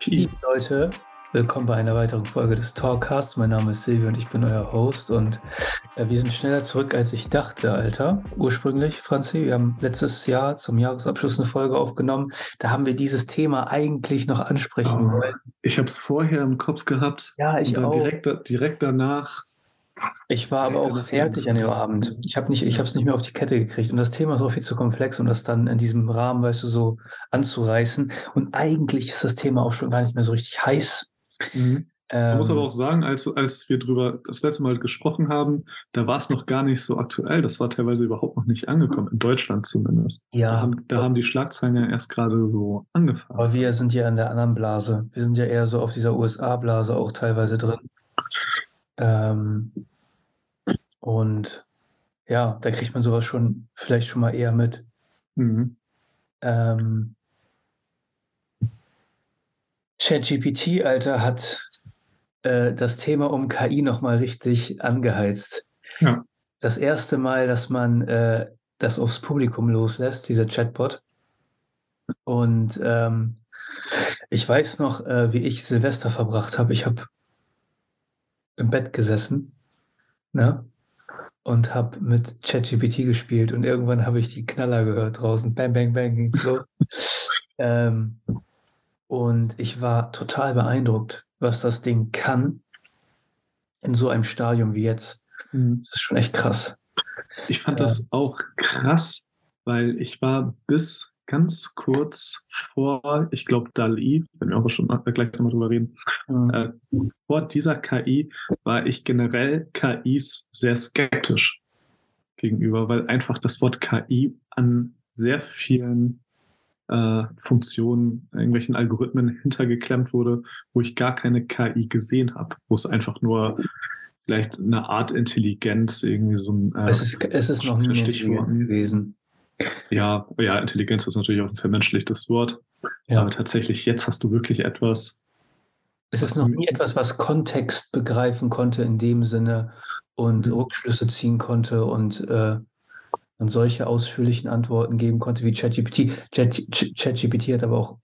Peace, Leute. Willkommen bei einer weiteren Folge des Talkcasts. Mein Name ist Silvio und ich bin euer Host. Und äh, wir sind schneller zurück, als ich dachte, Alter. Ursprünglich, Franzi, wir haben letztes Jahr zum Jahresabschluss eine Folge aufgenommen. Da haben wir dieses Thema eigentlich noch ansprechen Oh, wollen. ich habe es vorher im Kopf gehabt. Ja, ich und dann auch. Direkt, direkt danach. Ich war aber auch fertig an dem Abend. Ich habe nicht, ich habe es nicht mehr auf die Kette gekriegt. Und das Thema ist auch viel zu komplex, um das dann in diesem Rahmen, weißt du, so anzureißen. Und eigentlich ist das Thema auch schon gar nicht mehr so richtig heiß. Man Ähm, muss aber auch sagen, als, als wir drüber das letzte Mal gesprochen haben, da war es noch gar nicht so aktuell. Das war teilweise überhaupt noch nicht angekommen, in Deutschland zumindest. Ja. Da haben, da haben die Schlagzeilen ja erst gerade so angefangen. Aber wir sind ja in der anderen Blase. Wir sind ja eher so auf dieser USA-Blase auch teilweise drin. Ähm, und ja, da kriegt man sowas schon vielleicht schon mal eher mit. Mhm. Ähm, ChatGPT, Alter, hat äh, das Thema um KI nochmal richtig angeheizt. Ja. Das erste Mal, dass man äh, das aufs Publikum loslässt, dieser Chatbot. Und ähm, ich weiß noch, äh, wie ich Silvester verbracht habe. Ich habe im Bett gesessen ne? Und habe mit ChatGPT gespielt und irgendwann habe ich die Knaller gehört draußen. Bang, bang, bang ging's los. ähm, und ich war total beeindruckt, was das Ding kann in so einem Stadium wie jetzt. Mhm. Das ist schon echt krass. Ich fand Ja. das auch krass, weil ich war bis ganz kurz vor, ich glaube, DALI, wenn wir auch schon mal- gleich nochmal drüber reden, Mhm. äh, vor dieser KI war ich generell KIs sehr skeptisch gegenüber, weil einfach das Wort KI an sehr vielen äh, Funktionen, irgendwelchen Algorithmen hintergeklemmt wurde, wo ich gar keine KI gesehen habe, wo es einfach nur vielleicht eine Art Intelligenz, irgendwie so ein äh, es, ist, es ist noch eine Stichwort. Gewesen. Ja, ja, Intelligenz ist natürlich auch ein vermenschlichtes Wort, Ja. aber tatsächlich jetzt hast du wirklich etwas, Es ist noch nie etwas, was Kontext begreifen konnte in dem Sinne und Mhm. Rückschlüsse ziehen konnte und, äh, und solche ausführlichen Antworten geben konnte wie ChatGPT. Chat- Ch- ChatGPT hat aber auch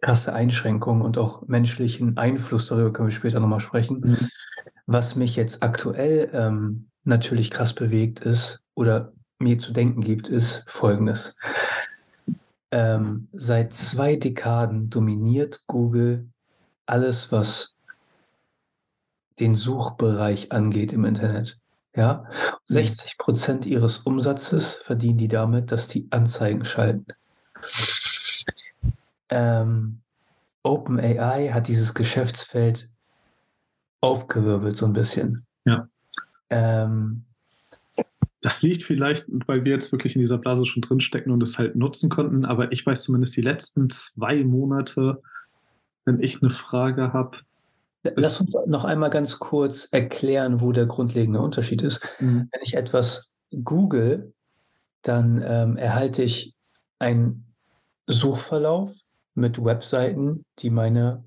krasse Einschränkungen und auch menschlichen Einfluss, darüber können wir später nochmal sprechen. Mhm. Was mich jetzt aktuell ähm, natürlich krass bewegt ist oder mir zu denken gibt, ist Folgendes. Ähm, seit zwei Dekaden dominiert Google alles, was den Suchbereich angeht im Internet. Ja, 60 Prozent ihres Umsatzes verdienen die damit, dass die Anzeigen schalten. Ähm, OpenAI hat dieses Geschäftsfeld aufgewirbelt so ein bisschen. Ja. Ähm, Das liegt vielleicht, weil wir jetzt wirklich in dieser Blase schon drinstecken und es halt nutzen konnten, aber ich weiß zumindest die letzten zwei Monate, wenn ich eine Frage habe, lass uns noch einmal ganz kurz erklären, wo der grundlegende Unterschied ist. Wenn ich etwas google, dann ähm, erhalte ich einen Suchverlauf mit Webseiten, die meine,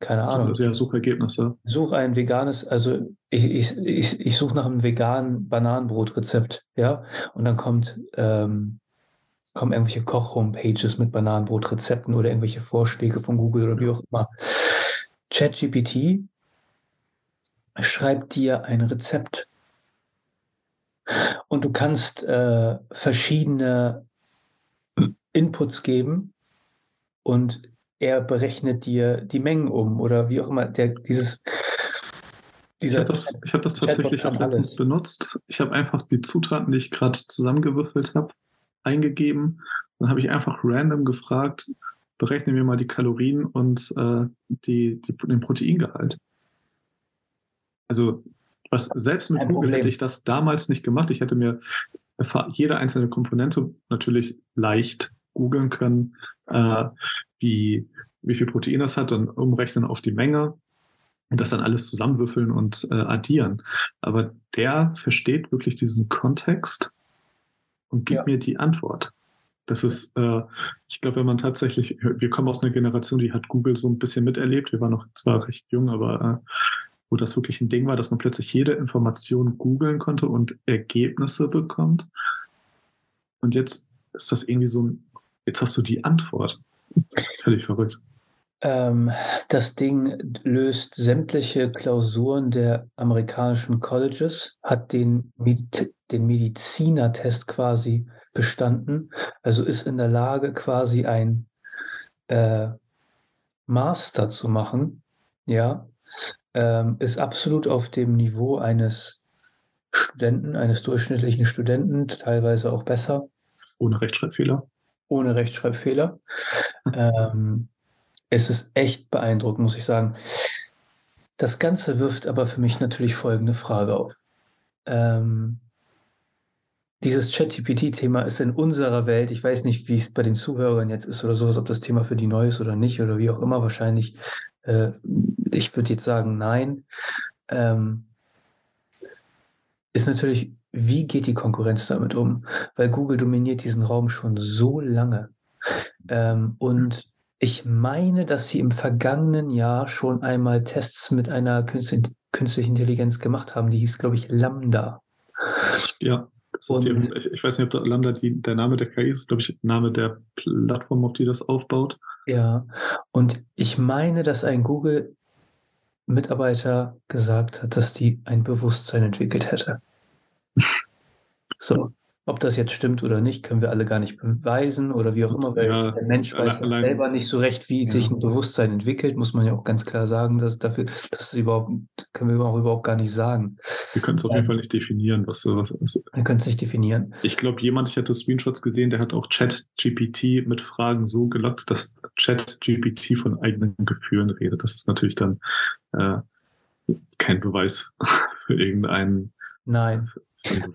keine Ahnung, also ja, Suchergebnisse. suche ein veganes, also ich, ich, ich, ich suche nach einem veganen Bananenbrotrezept, ja, und dann kommt, ähm, kommen irgendwelche Koch-Homepages mit Bananenbrotrezepten oder irgendwelche Vorschläge von Google oder wie auch immer. ChatGPT schreibt dir ein Rezept. Und du kannst äh, verschiedene Inputs geben und er berechnet dir die Mengen um oder wie auch immer. Der, dieses, Ich habe das, ich hab das tatsächlich auch letztens benutzt. Ich habe einfach die Zutaten, die ich gerade zusammengewürfelt habe, eingegeben. Dann habe ich einfach random gefragt, berechne mir mal die Kalorien und äh, die, die, den Proteingehalt. Also was selbst mit Kein Google Problem. hätte ich das damals nicht gemacht. Ich hätte mir jede einzelne Komponente natürlich leicht googeln können, äh, wie, wie viel Protein das hat, dann umrechnen auf die Menge und das dann alles zusammenwürfeln und äh, addieren. Aber der versteht wirklich diesen Kontext und gibt Ja. mir die Antwort. Das ist, äh, ich glaube, wenn man tatsächlich, wir kommen aus einer Generation, die hat Google so ein bisschen miterlebt. Wir waren noch zwar recht jung, aber äh, wo das wirklich ein Ding war, dass man plötzlich jede Information googeln konnte und Ergebnisse bekommt. Und jetzt ist das irgendwie so ein, jetzt hast du die Antwort. Völlig verrückt. Ähm, das Ding löst sämtliche Klausuren der amerikanischen Colleges, hat den, Med den Medizinertest quasi bestanden, also ist in der Lage, quasi ein äh, Master zu machen, ja, ähm, ist absolut auf dem Niveau eines Studenten, eines durchschnittlichen Studenten, teilweise auch besser. Ohne Rechtschreibfehler. Ohne Rechtschreibfehler. ähm, es ist echt beeindruckend, muss ich sagen. Das Ganze wirft aber für mich natürlich folgende Frage auf. Ähm, dieses ChatGPT-Thema ist in unserer Welt, ich weiß nicht, wie es bei den Zuhörern jetzt ist oder sowas, ob das Thema für die neu ist oder nicht oder wie auch immer, wahrscheinlich, äh, ich würde jetzt sagen, nein. Ähm, ist natürlich, wie geht die Konkurrenz damit um? Weil Google dominiert diesen Raum schon so lange. Ähm, und ich meine, dass sie im vergangenen Jahr schon einmal Tests mit einer künstlichen Intelligenz gemacht haben. Die hieß, glaube ich, Lambda. Ja, die, ich, ich, weiß nicht, ob Lambda die, der Name der KI ist, glaube ich, Name der Plattform, auf die das aufbaut. Ja, und ich meine, dass ein Google-Mitarbeiter gesagt hat, dass die ein Bewusstsein entwickelt hätte. So. Ob das jetzt stimmt oder nicht, können wir alle gar nicht beweisen oder wie auch immer, weil ja, der Mensch weiß allein, selber nicht so recht, wie ja. sich ein Bewusstsein entwickelt, muss man ja auch ganz klar sagen, dass dafür, das überhaupt, können wir auch überhaupt gar nicht sagen. Wir können es auf jeden Fall nicht definieren, was sowas ist. Wir können es nicht definieren. Ich glaube, jemand, ich hatte Screenshots gesehen, der hat auch Chat-GPT mit Fragen so gelockt, dass Chat-GPT von eigenen Gefühlen redet. Das ist natürlich dann äh, kein Beweis für irgendeinen. Nein.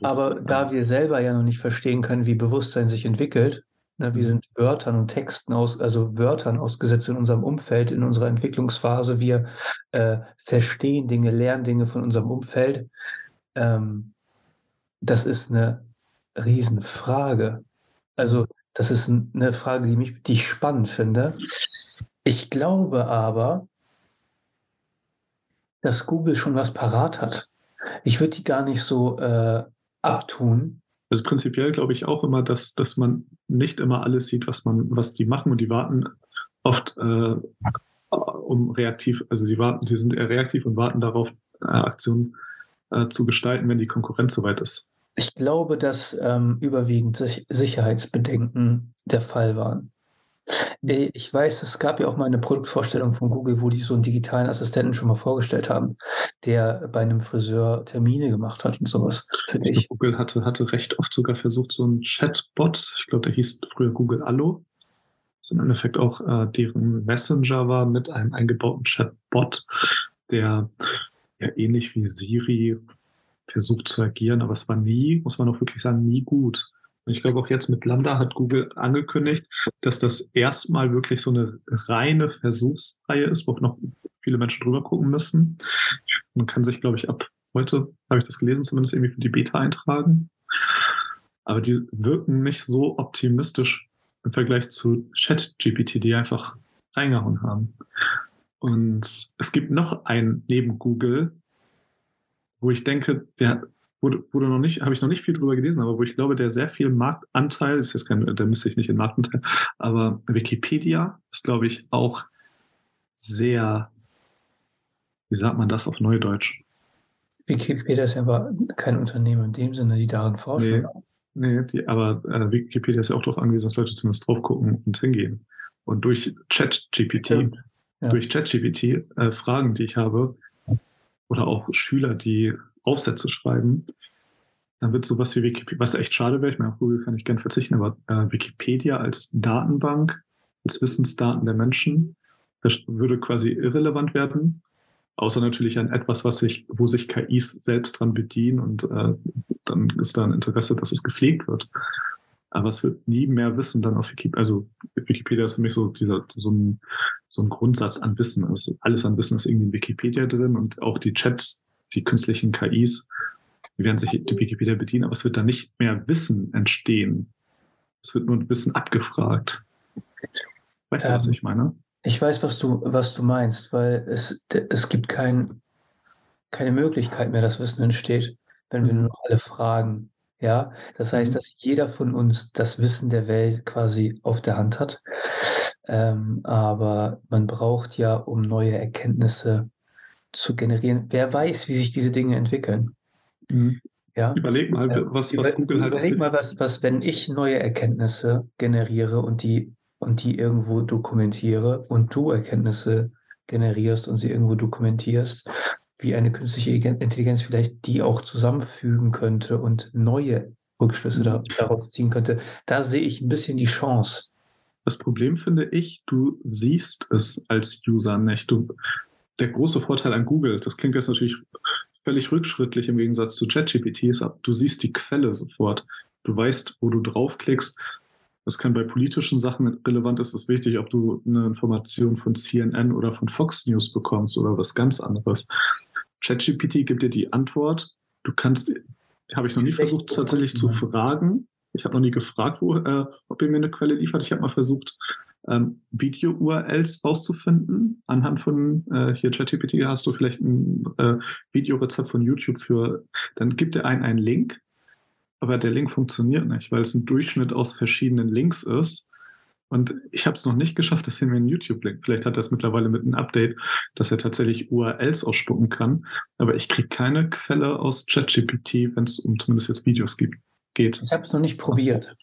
Aber da wir selber ja noch nicht verstehen können, wie Bewusstsein sich entwickelt, ne, wir mhm. sind Wörtern und Texten aus, also Wörtern ausgesetzt in unserem Umfeld, in unserer Entwicklungsphase. Wir äh, verstehen Dinge, lernen Dinge von unserem Umfeld. Ähm, das ist eine Riesenfrage. Also, das ist eine Frage, die, mich, die ich spannend finde. Ich glaube aber, dass Google schon was parat hat. Ich würde die gar nicht so äh, abtun. Also prinzipiell glaube ich auch immer, dass, dass man nicht immer alles sieht, was man, was die machen und die warten oft äh, um reaktiv, also die warten, die sind eher reaktiv und warten darauf, äh, Aktionen äh, zu gestalten, wenn die Konkurrenz soweit ist. Ich glaube, dass ähm, überwiegend Sicherheitsbedenken der Fall waren. Äh, ich weiß, es gab ja auch mal eine Produktvorstellung von Google, wo die so einen digitalen Assistenten schon mal vorgestellt haben, der bei einem Friseur Termine gemacht hat und sowas für dich. Google hatte, hatte recht oft sogar versucht, so einen Chatbot, ich glaube, der hieß früher Google Allo, das im Endeffekt auch äh, deren Messenger war mit einem eingebauten Chatbot, der ja ähnlich wie Siri versucht zu agieren, aber es war nie, muss man auch wirklich sagen, nie gut. Ich glaube, auch jetzt mit Lambda hat Google angekündigt, dass das erstmal wirklich so eine reine Versuchsreihe ist, wo noch viele Menschen drüber gucken müssen. Man kann sich, glaube ich, ab heute, habe ich das gelesen, zumindest irgendwie für die Beta eintragen. Aber die wirken nicht so optimistisch im Vergleich zu ChatGPT, die einfach reingehauen haben. Und es gibt noch einen neben Google, wo ich denke, der wurde, wurde noch nicht, habe ich noch nicht viel drüber gelesen, aber wo ich glaube, der sehr viel Marktanteil, ist jetzt kein, der misst sich nicht in Marktanteil, aber Wikipedia ist, glaube ich, auch sehr, wie sagt man das auf Neudeutsch? Wikipedia ist ja aber kein Unternehmen in dem Sinne, die daran forschen. Nee, nee die, aber äh, Wikipedia ist ja auch darauf angewiesen, dass Leute zumindest drauf gucken und hingehen. Und durch ChatGPT, ja. durch ChatGPT äh, Fragen, die ich habe, oder auch Schüler, die Aufsätze schreiben, dann wird sowas wie Wikipedia, was echt schade wäre, ich meine, auf Google kann ich gerne verzichten, aber äh, Wikipedia als Datenbank, als Wissensdaten der Menschen, das würde quasi irrelevant werden, außer natürlich an etwas, was sich, wo sich KIs selbst dran bedienen und äh, dann ist da ein Interesse, dass es gepflegt wird. Aber es wird nie mehr Wissen dann auf Wikipedia. Also Wikipedia ist für mich so dieser so ein, so ein Grundsatz an Wissen. Also alles an Wissen ist irgendwie in Wikipedia drin und auch die Chats die künstlichen KIs, die werden sich die Wikipedia bedienen, aber es wird da nicht mehr Wissen entstehen. Es wird nur Wissen abgefragt. Weißt du, was ähm, ich meine? Ich weiß, was du, was du meinst, weil es, es gibt kein, keine Möglichkeit mehr, dass Wissen entsteht, wenn wir mhm. nur noch alle fragen. Ja, das heißt, mhm. dass jeder von uns das Wissen der Welt quasi auf der Hand hat. Ähm, aber man braucht ja, um neue Erkenntnisse zu generieren, wer weiß, wie sich diese Dinge entwickeln. Mhm. Ja? Überleg mal, äh, was, was Google halt. Überleg mal, was, was, wenn ich neue Erkenntnisse generiere und die, und die irgendwo dokumentiere und du Erkenntnisse generierst und sie irgendwo dokumentierst, wie eine künstliche Intelligenz vielleicht die auch zusammenfügen könnte und neue Rückschlüsse mhm. daraus ziehen könnte. Da sehe ich ein bisschen die Chance. Das Problem finde ich, du siehst es als User nicht. Du, der große Vorteil an Google, das klingt jetzt natürlich völlig rückschrittlich im Gegensatz zu ChatGPT, ist, du siehst die Quelle sofort. Du weißt, wo du draufklickst. Das kann bei politischen Sachen relevant ist, ist wichtig, ob du eine Information von CNN oder von Fox News bekommst oder was ganz anderes. ChatGPT gibt dir die Antwort. Du kannst, habe ich noch nie versucht, tatsächlich zu fragen. Ich habe noch nie gefragt, wo, äh, ob ihr mir eine Quelle liefert. Ich habe mal versucht, ähm, Video-URLs rauszufinden. Anhand von äh, hier ChatGPT hast du vielleicht ein äh, Videorezept von YouTube für, dann gibt er einen einen Link, aber der Link funktioniert nicht, weil es ein Durchschnitt aus verschiedenen Links ist. Und ich habe es noch nicht geschafft, dass er mir einen YouTube-Link. Vielleicht hat er es mittlerweile mit einem Update, dass er tatsächlich URLs ausspucken kann. Aber ich kriege keine Quelle aus ChatGPT, wenn es um zumindest jetzt Videos gibt, geht. Ich habe es noch nicht probiert.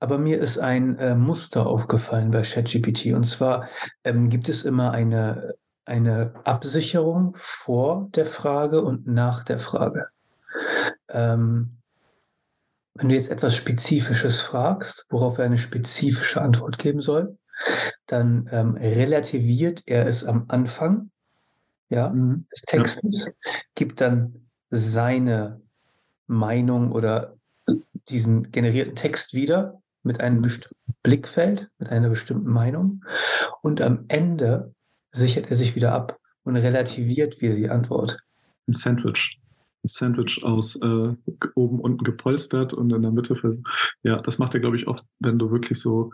Aber mir ist ein äh, Muster aufgefallen bei ChatGPT. Und zwar ähm, gibt es immer eine, eine Absicherung vor der Frage und nach der Frage. Ähm, wenn du jetzt etwas Spezifisches fragst, worauf er eine spezifische Antwort geben soll, dann ähm, relativiert er es am Anfang ja, mhm. des Textes, gibt dann seine Meinung oder diesen generierten Text wieder mit einem bestimmten Blickfeld, mit einer bestimmten Meinung und am Ende sichert er sich wieder ab und relativiert wieder die Antwort. Ein Sandwich. Ein Sandwich aus äh, oben unten gepolstert und in der Mitte. Ja, das macht er, glaube ich, oft, wenn du wirklich so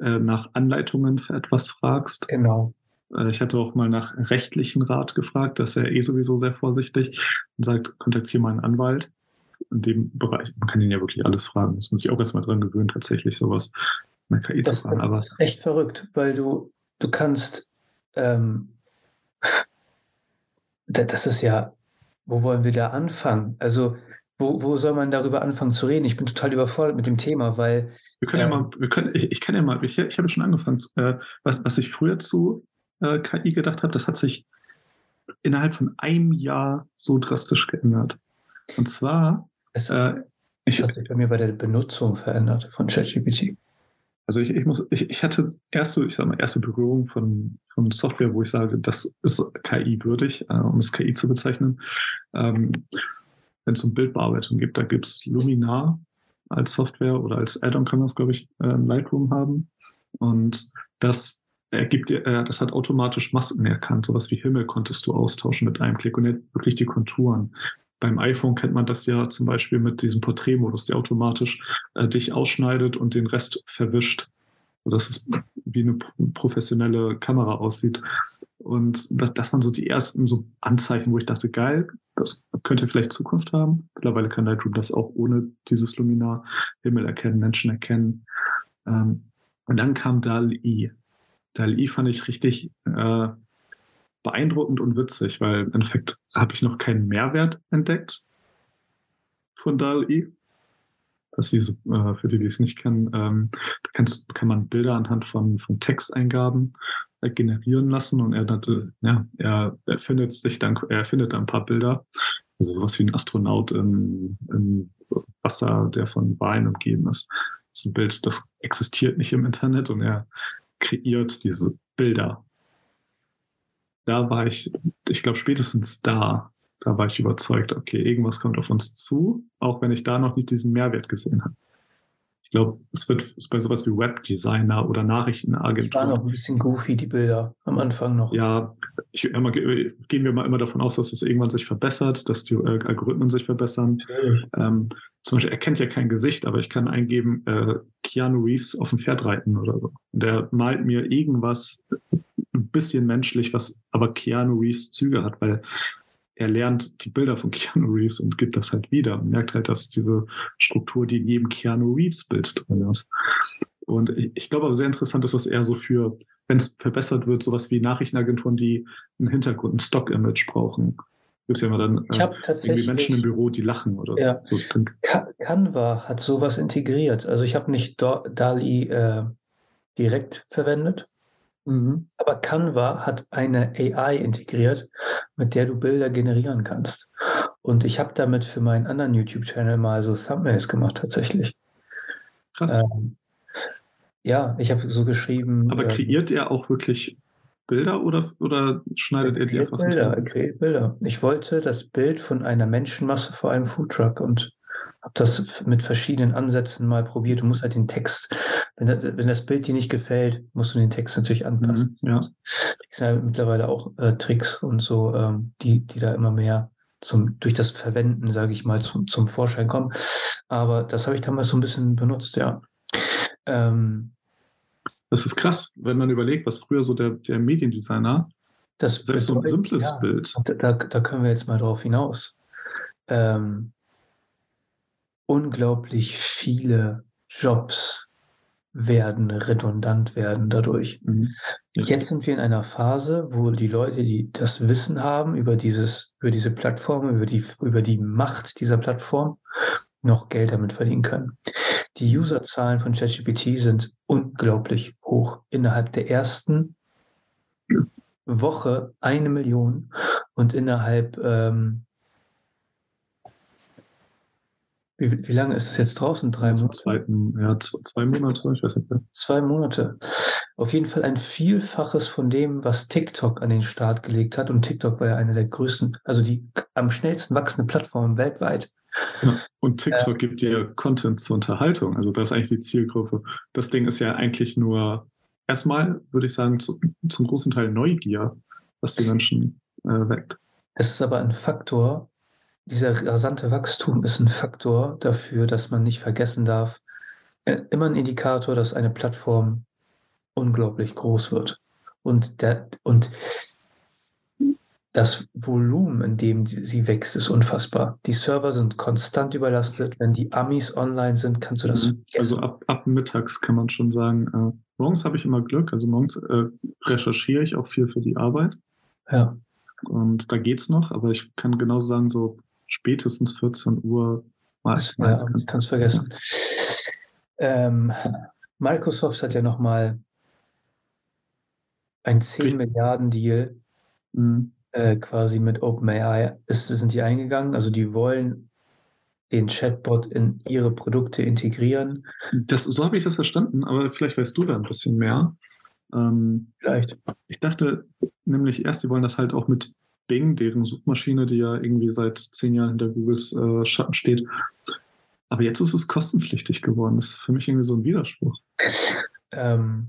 äh, nach Anleitungen für etwas fragst. Genau. Äh, ich hatte auch mal nach rechtlichen Rat gefragt, das ist er eh sowieso sehr vorsichtig und sagt, kontaktiere mal einen Anwalt in dem Bereich. Man kann ihn ja wirklich alles fragen. Muss man sich auch erstmal dran gewöhnen, tatsächlich sowas mit KI das, zu fragen. Aber das ist echt verrückt, weil du, du kannst, ähm, das ist ja, wo wollen wir da anfangen? Also, wo, wo soll man darüber anfangen zu reden? Ich bin total überfordert mit dem Thema, weil. Wir können ähm, ja mal, wir können, ich, ich kann ja mal, ich, ich habe schon angefangen, äh, was, was ich früher zu äh, KI gedacht habe, das hat sich innerhalb von einem Jahr so drastisch geändert. Und zwar es, äh, ich, hat sich bei mir bei der Benutzung verändert von ChatGPT. Also ich, ich muss, ich, ich hatte erste, ich sag mal, erste Berührung von, von Software, wo ich sage, das ist KI würdig, äh, um es KI zu bezeichnen. Ähm, Wenn es um Bildbearbeitung gibt, da gibt es Luminar als Software oder als Add-on kann man es, glaube ich, äh, Lightroom haben. Und das ergibt dir, äh, das hat automatisch Masken erkannt. Sowas wie Himmel konntest du austauschen mit einem Klick und nicht wirklich die Konturen. Beim iPhone kennt man das ja zum Beispiel mit diesem Porträtmodus, der automatisch äh, dich ausschneidet und den Rest verwischt, sodass es wie eine professionelle Kamera aussieht. Und das, das waren so die ersten so Anzeichen, wo ich dachte, geil, das könnte vielleicht Zukunft haben. Mittlerweile kann Lightroom das auch ohne dieses Luminar Himmel erkennen, Menschen erkennen. Ähm, und dann kam DAL-I. DAL-I fand ich richtig äh, beeindruckend und witzig, weil im Endeffekt habe ich noch keinen Mehrwert entdeckt von DAL-E. Das ist, äh, für die, die es nicht kennen, ähm, da kannst, kann man Bilder anhand von, von Texteingaben äh, generieren lassen und er, ja, er, er findet sich dann, er findet dann ein paar Bilder. Also sowas wie ein Astronaut im, im Wasser, der von Wahlen umgeben ist. Das ist ein Bild, das existiert nicht im Internet und er kreiert diese Bilder da war ich, ich glaube, spätestens da, da war ich überzeugt, okay, irgendwas kommt auf uns zu, auch wenn ich da noch nicht diesen Mehrwert gesehen habe. Ich glaube, es wird bei sowas wie Webdesigner oder Nachrichtenagentur. War noch ein bisschen goofy, die Bilder am Anfang noch. Ja, ich, immer, gehen wir mal immer davon aus, dass es irgendwann sich verbessert, dass die äh, Algorithmen sich verbessern. Ähm, zum Beispiel, er kennt ja kein Gesicht, aber ich kann eingeben, äh, Keanu Reeves auf dem Pferd reiten oder so. Und der malt mir irgendwas ein bisschen menschlich, was aber Keanu Reeves Züge hat, weil er lernt die Bilder von Keanu Reeves und gibt das halt wieder und merkt halt, dass diese Struktur, die in jedem Keanu Reeves Bild drin ist. Und ich, glaube aber sehr interessant ist das eher so für, wenn es verbessert wird, sowas wie Nachrichtenagenturen, die einen Hintergrund, ein Stock-Image brauchen. Gibt ja immer dann Ich habe irgendwie. Menschen im Büro, die lachen oder Ja. so. Canva hat sowas integriert. Also ich habe nicht DALI äh, direkt verwendet, mhm. aber Canva hat eine AI integriert, mit der du Bilder generieren kannst. Und ich habe damit für meinen anderen YouTube-Channel mal so Thumbnails gemacht tatsächlich. Krass. Ähm, ja, ich habe so geschrieben. aber äh, kreiert er auch wirklich Bilder oder, oder schneidet er die einfach Bilder, er kreiert Bilder. Ich wollte das Bild von einer Menschenmasse vor einem Foodtruck und habe das mit verschiedenen Ansätzen mal probiert. Du musst halt den Text, wenn, das- wenn das Bild dir nicht gefällt, musst du den Text natürlich anpassen. Mhm, ja. Da gibt ja mittlerweile auch äh, Tricks und so, ähm, die, die da immer mehr zum, durch das Verwenden, sage ich mal, zum, zum Vorschein kommen. Aber das habe ich damals so ein bisschen benutzt, ja. Ähm, Das ist krass, wenn man überlegt, was früher so der, der Mediendesigner, das selbst so ein simples ja, Bild, Da, da, da können wir jetzt mal drauf hinaus. Ähm, unglaublich viele Jobs werden redundant werden dadurch. Mhm. Jetzt sind wir in einer Phase, wo die Leute, die das Wissen haben über dieses, über diese Plattform, über die, über die Macht dieser Plattform, noch Geld damit verdienen können. Die Userzahlen von ChatGPT sind unglaublich hoch. Innerhalb der ersten Woche eine Million und innerhalb ähm, wie, wie lange ist das jetzt draußen? Drei zum Monate? zweiten, ja, zwei, zwei Monate, ich weiß nicht mehr. Zwei Monate. Auf jeden Fall ein Vielfaches von dem, was TikTok an den Start gelegt hat. Und TikTok war ja eine der größten, also die am schnellsten wachsende Plattform weltweit. Ja. Und TikTok gibt dir Content zur Unterhaltung. Also das ist eigentlich die Zielgruppe. Das Ding ist ja eigentlich nur erstmal, würde ich sagen, zu, zum großen Teil Neugier, was die Menschen äh, weckt. Das ist aber ein Faktor, dieser rasante Wachstum ist ein Faktor dafür, dass man nicht vergessen darf, äh, immer ein Indikator, dass eine Plattform unglaublich groß wird. Und, der, und das Volumen, in dem sie wächst, ist unfassbar. Die Server sind konstant überlastet. Wenn die Amis online sind, kannst du das Mhm. Also ab, ab mittags kann man schon sagen, äh, morgens habe ich immer Glück. Also morgens äh, recherchiere ich auch viel für die Arbeit. ja. Und da geht's noch, aber ich kann genau sagen, so spätestens 14 Uhr war ich ja, kannst vergessen. Ähm, Microsoft hat ja nochmal ein 10 Richtig. Milliarden Deal Mhm. äh, quasi mit OpenAI ist, sind die eingegangen. Also die wollen den Chatbot in ihre Produkte integrieren. Das, so habe ich das verstanden, aber vielleicht weißt du da ein bisschen mehr. Ähm, Vielleicht. ich dachte nämlich erst, sie wollen das halt auch mit Bing, deren Suchmaschine, die ja irgendwie seit zehn Jahren hinter Googles äh, Schatten steht. Aber jetzt ist es kostenpflichtig geworden. Das ist für mich irgendwie so ein Widerspruch. Ähm,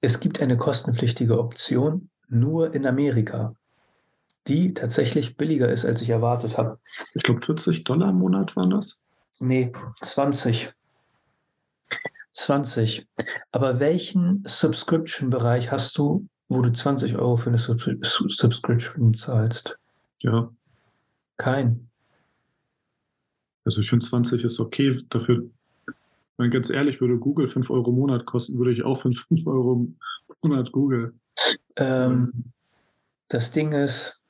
es gibt eine kostenpflichtige Option nur in Amerika, die tatsächlich billiger ist, als ich erwartet habe. Ich glaube, 40 Dollar im Monat waren das. Nee, 20. 20. Aber welchen Subscription-Bereich hast du, wo du 20 Euro für eine Sub Subscription zahlst? Ja, Kein. also ich finde 20 ist okay. Dafür, wenn ganz ehrlich, würde Google 5 Euro im Monat kosten, würde ich auch für 5 Euro im Monat Google. Ähm, das Ding ist,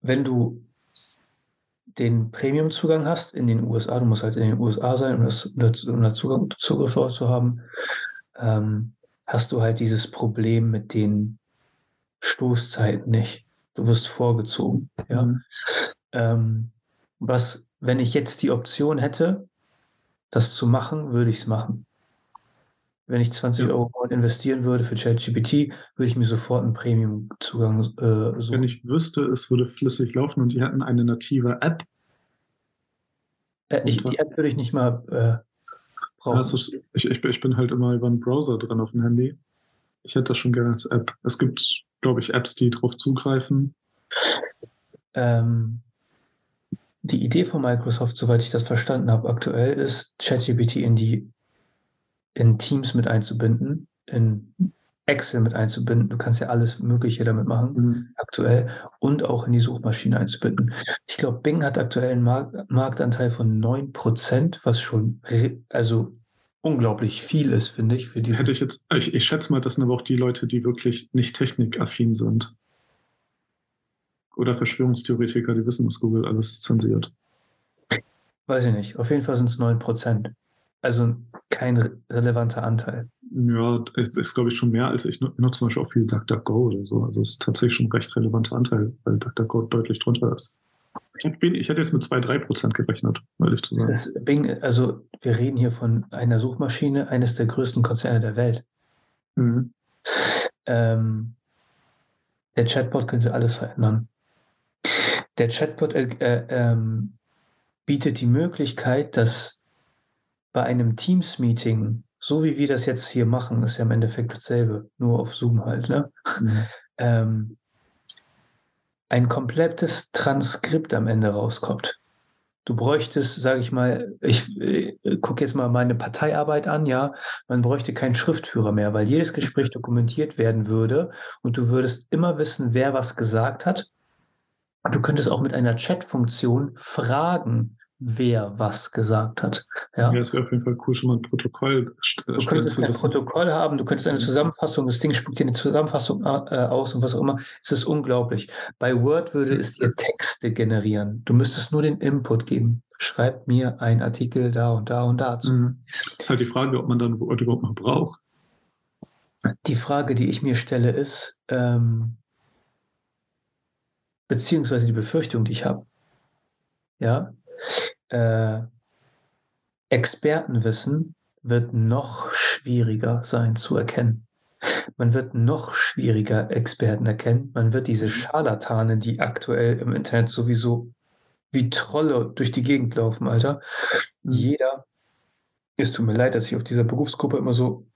wenn du den Premium-Zugang hast in den USA, du musst halt in den USA sein, um, das, um da Zugang, Zugriff zu haben, ähm, hast du halt dieses Problem mit den Stoßzeiten nicht. Du wirst vorgezogen. Ja? Mhm. Ähm, was, wenn ich jetzt die Option hätte, das zu machen, würde ich es machen. Wenn ich 20 Ja. Euro investieren würde für ChatGPT, würde ich mir sofort einen Premium-Zugang äh, suchen. Wenn ich wüsste, es würde flüssig laufen und die hätten eine native App, äh, ich, die App würde ich nicht mal äh, brauchen. Das ist, ich, ich, bin- ich bin halt immer über einen Browser dran auf dem Handy. Ich hätte das schon gerne als App. Es gibt, glaube ich, Apps, die darauf zugreifen. Ähm, die Idee von Microsoft, soweit ich das verstanden habe, aktuell ist, ChatGPT in die in Teams mit einzubinden, in Excel mit einzubinden. Du kannst ja alles Mögliche damit machen, mhm. aktuell, und auch in die Suchmaschine einzubinden. Ich glaube, Bing hat aktuell einen Markt, Marktanteil von 9%, was schon also unglaublich viel ist, finde ich, für diese. Hätte ich jetzt, ich, ich schätze mal, das sind aber auch die Leute, die wirklich nicht technikaffin sind. Oder Verschwörungstheoretiker, die wissen, dass Google alles zensiert. Weiß ich nicht. Auf jeden Fall sind es 9%. Also kein relevanter Anteil. Ja, ist, ist glaube ich schon mehr als ich nutze zum Beispiel auch viel DuckDuckGo oder so. Also es ist tatsächlich schon ein recht relevanter Anteil, weil DuckDuckGo deutlich drunter ist. Ich hätte, ich hätte jetzt mit 2-3 Prozent gerechnet, ehrlich zu sagen. Das Bing, also wir reden hier von einer Suchmaschine eines der größten Konzerne der Welt. Mhm. Ähm, der Chatbot könnte alles verändern. Der Chatbot äh, äh, ähm, bietet die Möglichkeit, dass bei einem Teams-Meeting, so wie wir das jetzt hier machen, ist ja im Endeffekt dasselbe, nur auf Zoom halt, ne? Mhm. ähm, ein komplettes Transkript am Ende rauskommt. Du bräuchtest, sage ich mal, ich äh, gucke jetzt mal meine Parteiarbeit an, ja, man bräuchte keinen Schriftführer mehr, weil jedes Gespräch dokumentiert werden würde und du würdest immer wissen, wer was gesagt hat. Du könntest auch mit einer Chat-Funktion fragen, wer was gesagt hat. Ja, ja es wäre auf jeden Fall cool, schon mal ein Protokoll Du könntest ein Protokoll haben, du könntest eine Zusammenfassung, das Ding spuckt dir eine Zusammenfassung äh, aus und was auch immer. Es ist unglaublich. Bei Word würde es dir Texte generieren. Du müsstest nur den Input geben. Schreib mir einen Artikel da und da und dazu. Mhm. ist halt die Frage, ob man dann Word überhaupt noch braucht. Die Frage, die ich mir stelle, ist, ähm, beziehungsweise die Befürchtung, die ich habe. Ja, äh, Expertenwissen wird noch schwieriger sein zu erkennen. Man wird noch schwieriger Experten erkennen. Man wird diese Scharlatane, die aktuell im Internet sowieso wie Trolle durch die Gegend laufen, Alter. Mhm. Jeder, es tut mir leid, dass ich auf dieser Berufsgruppe immer so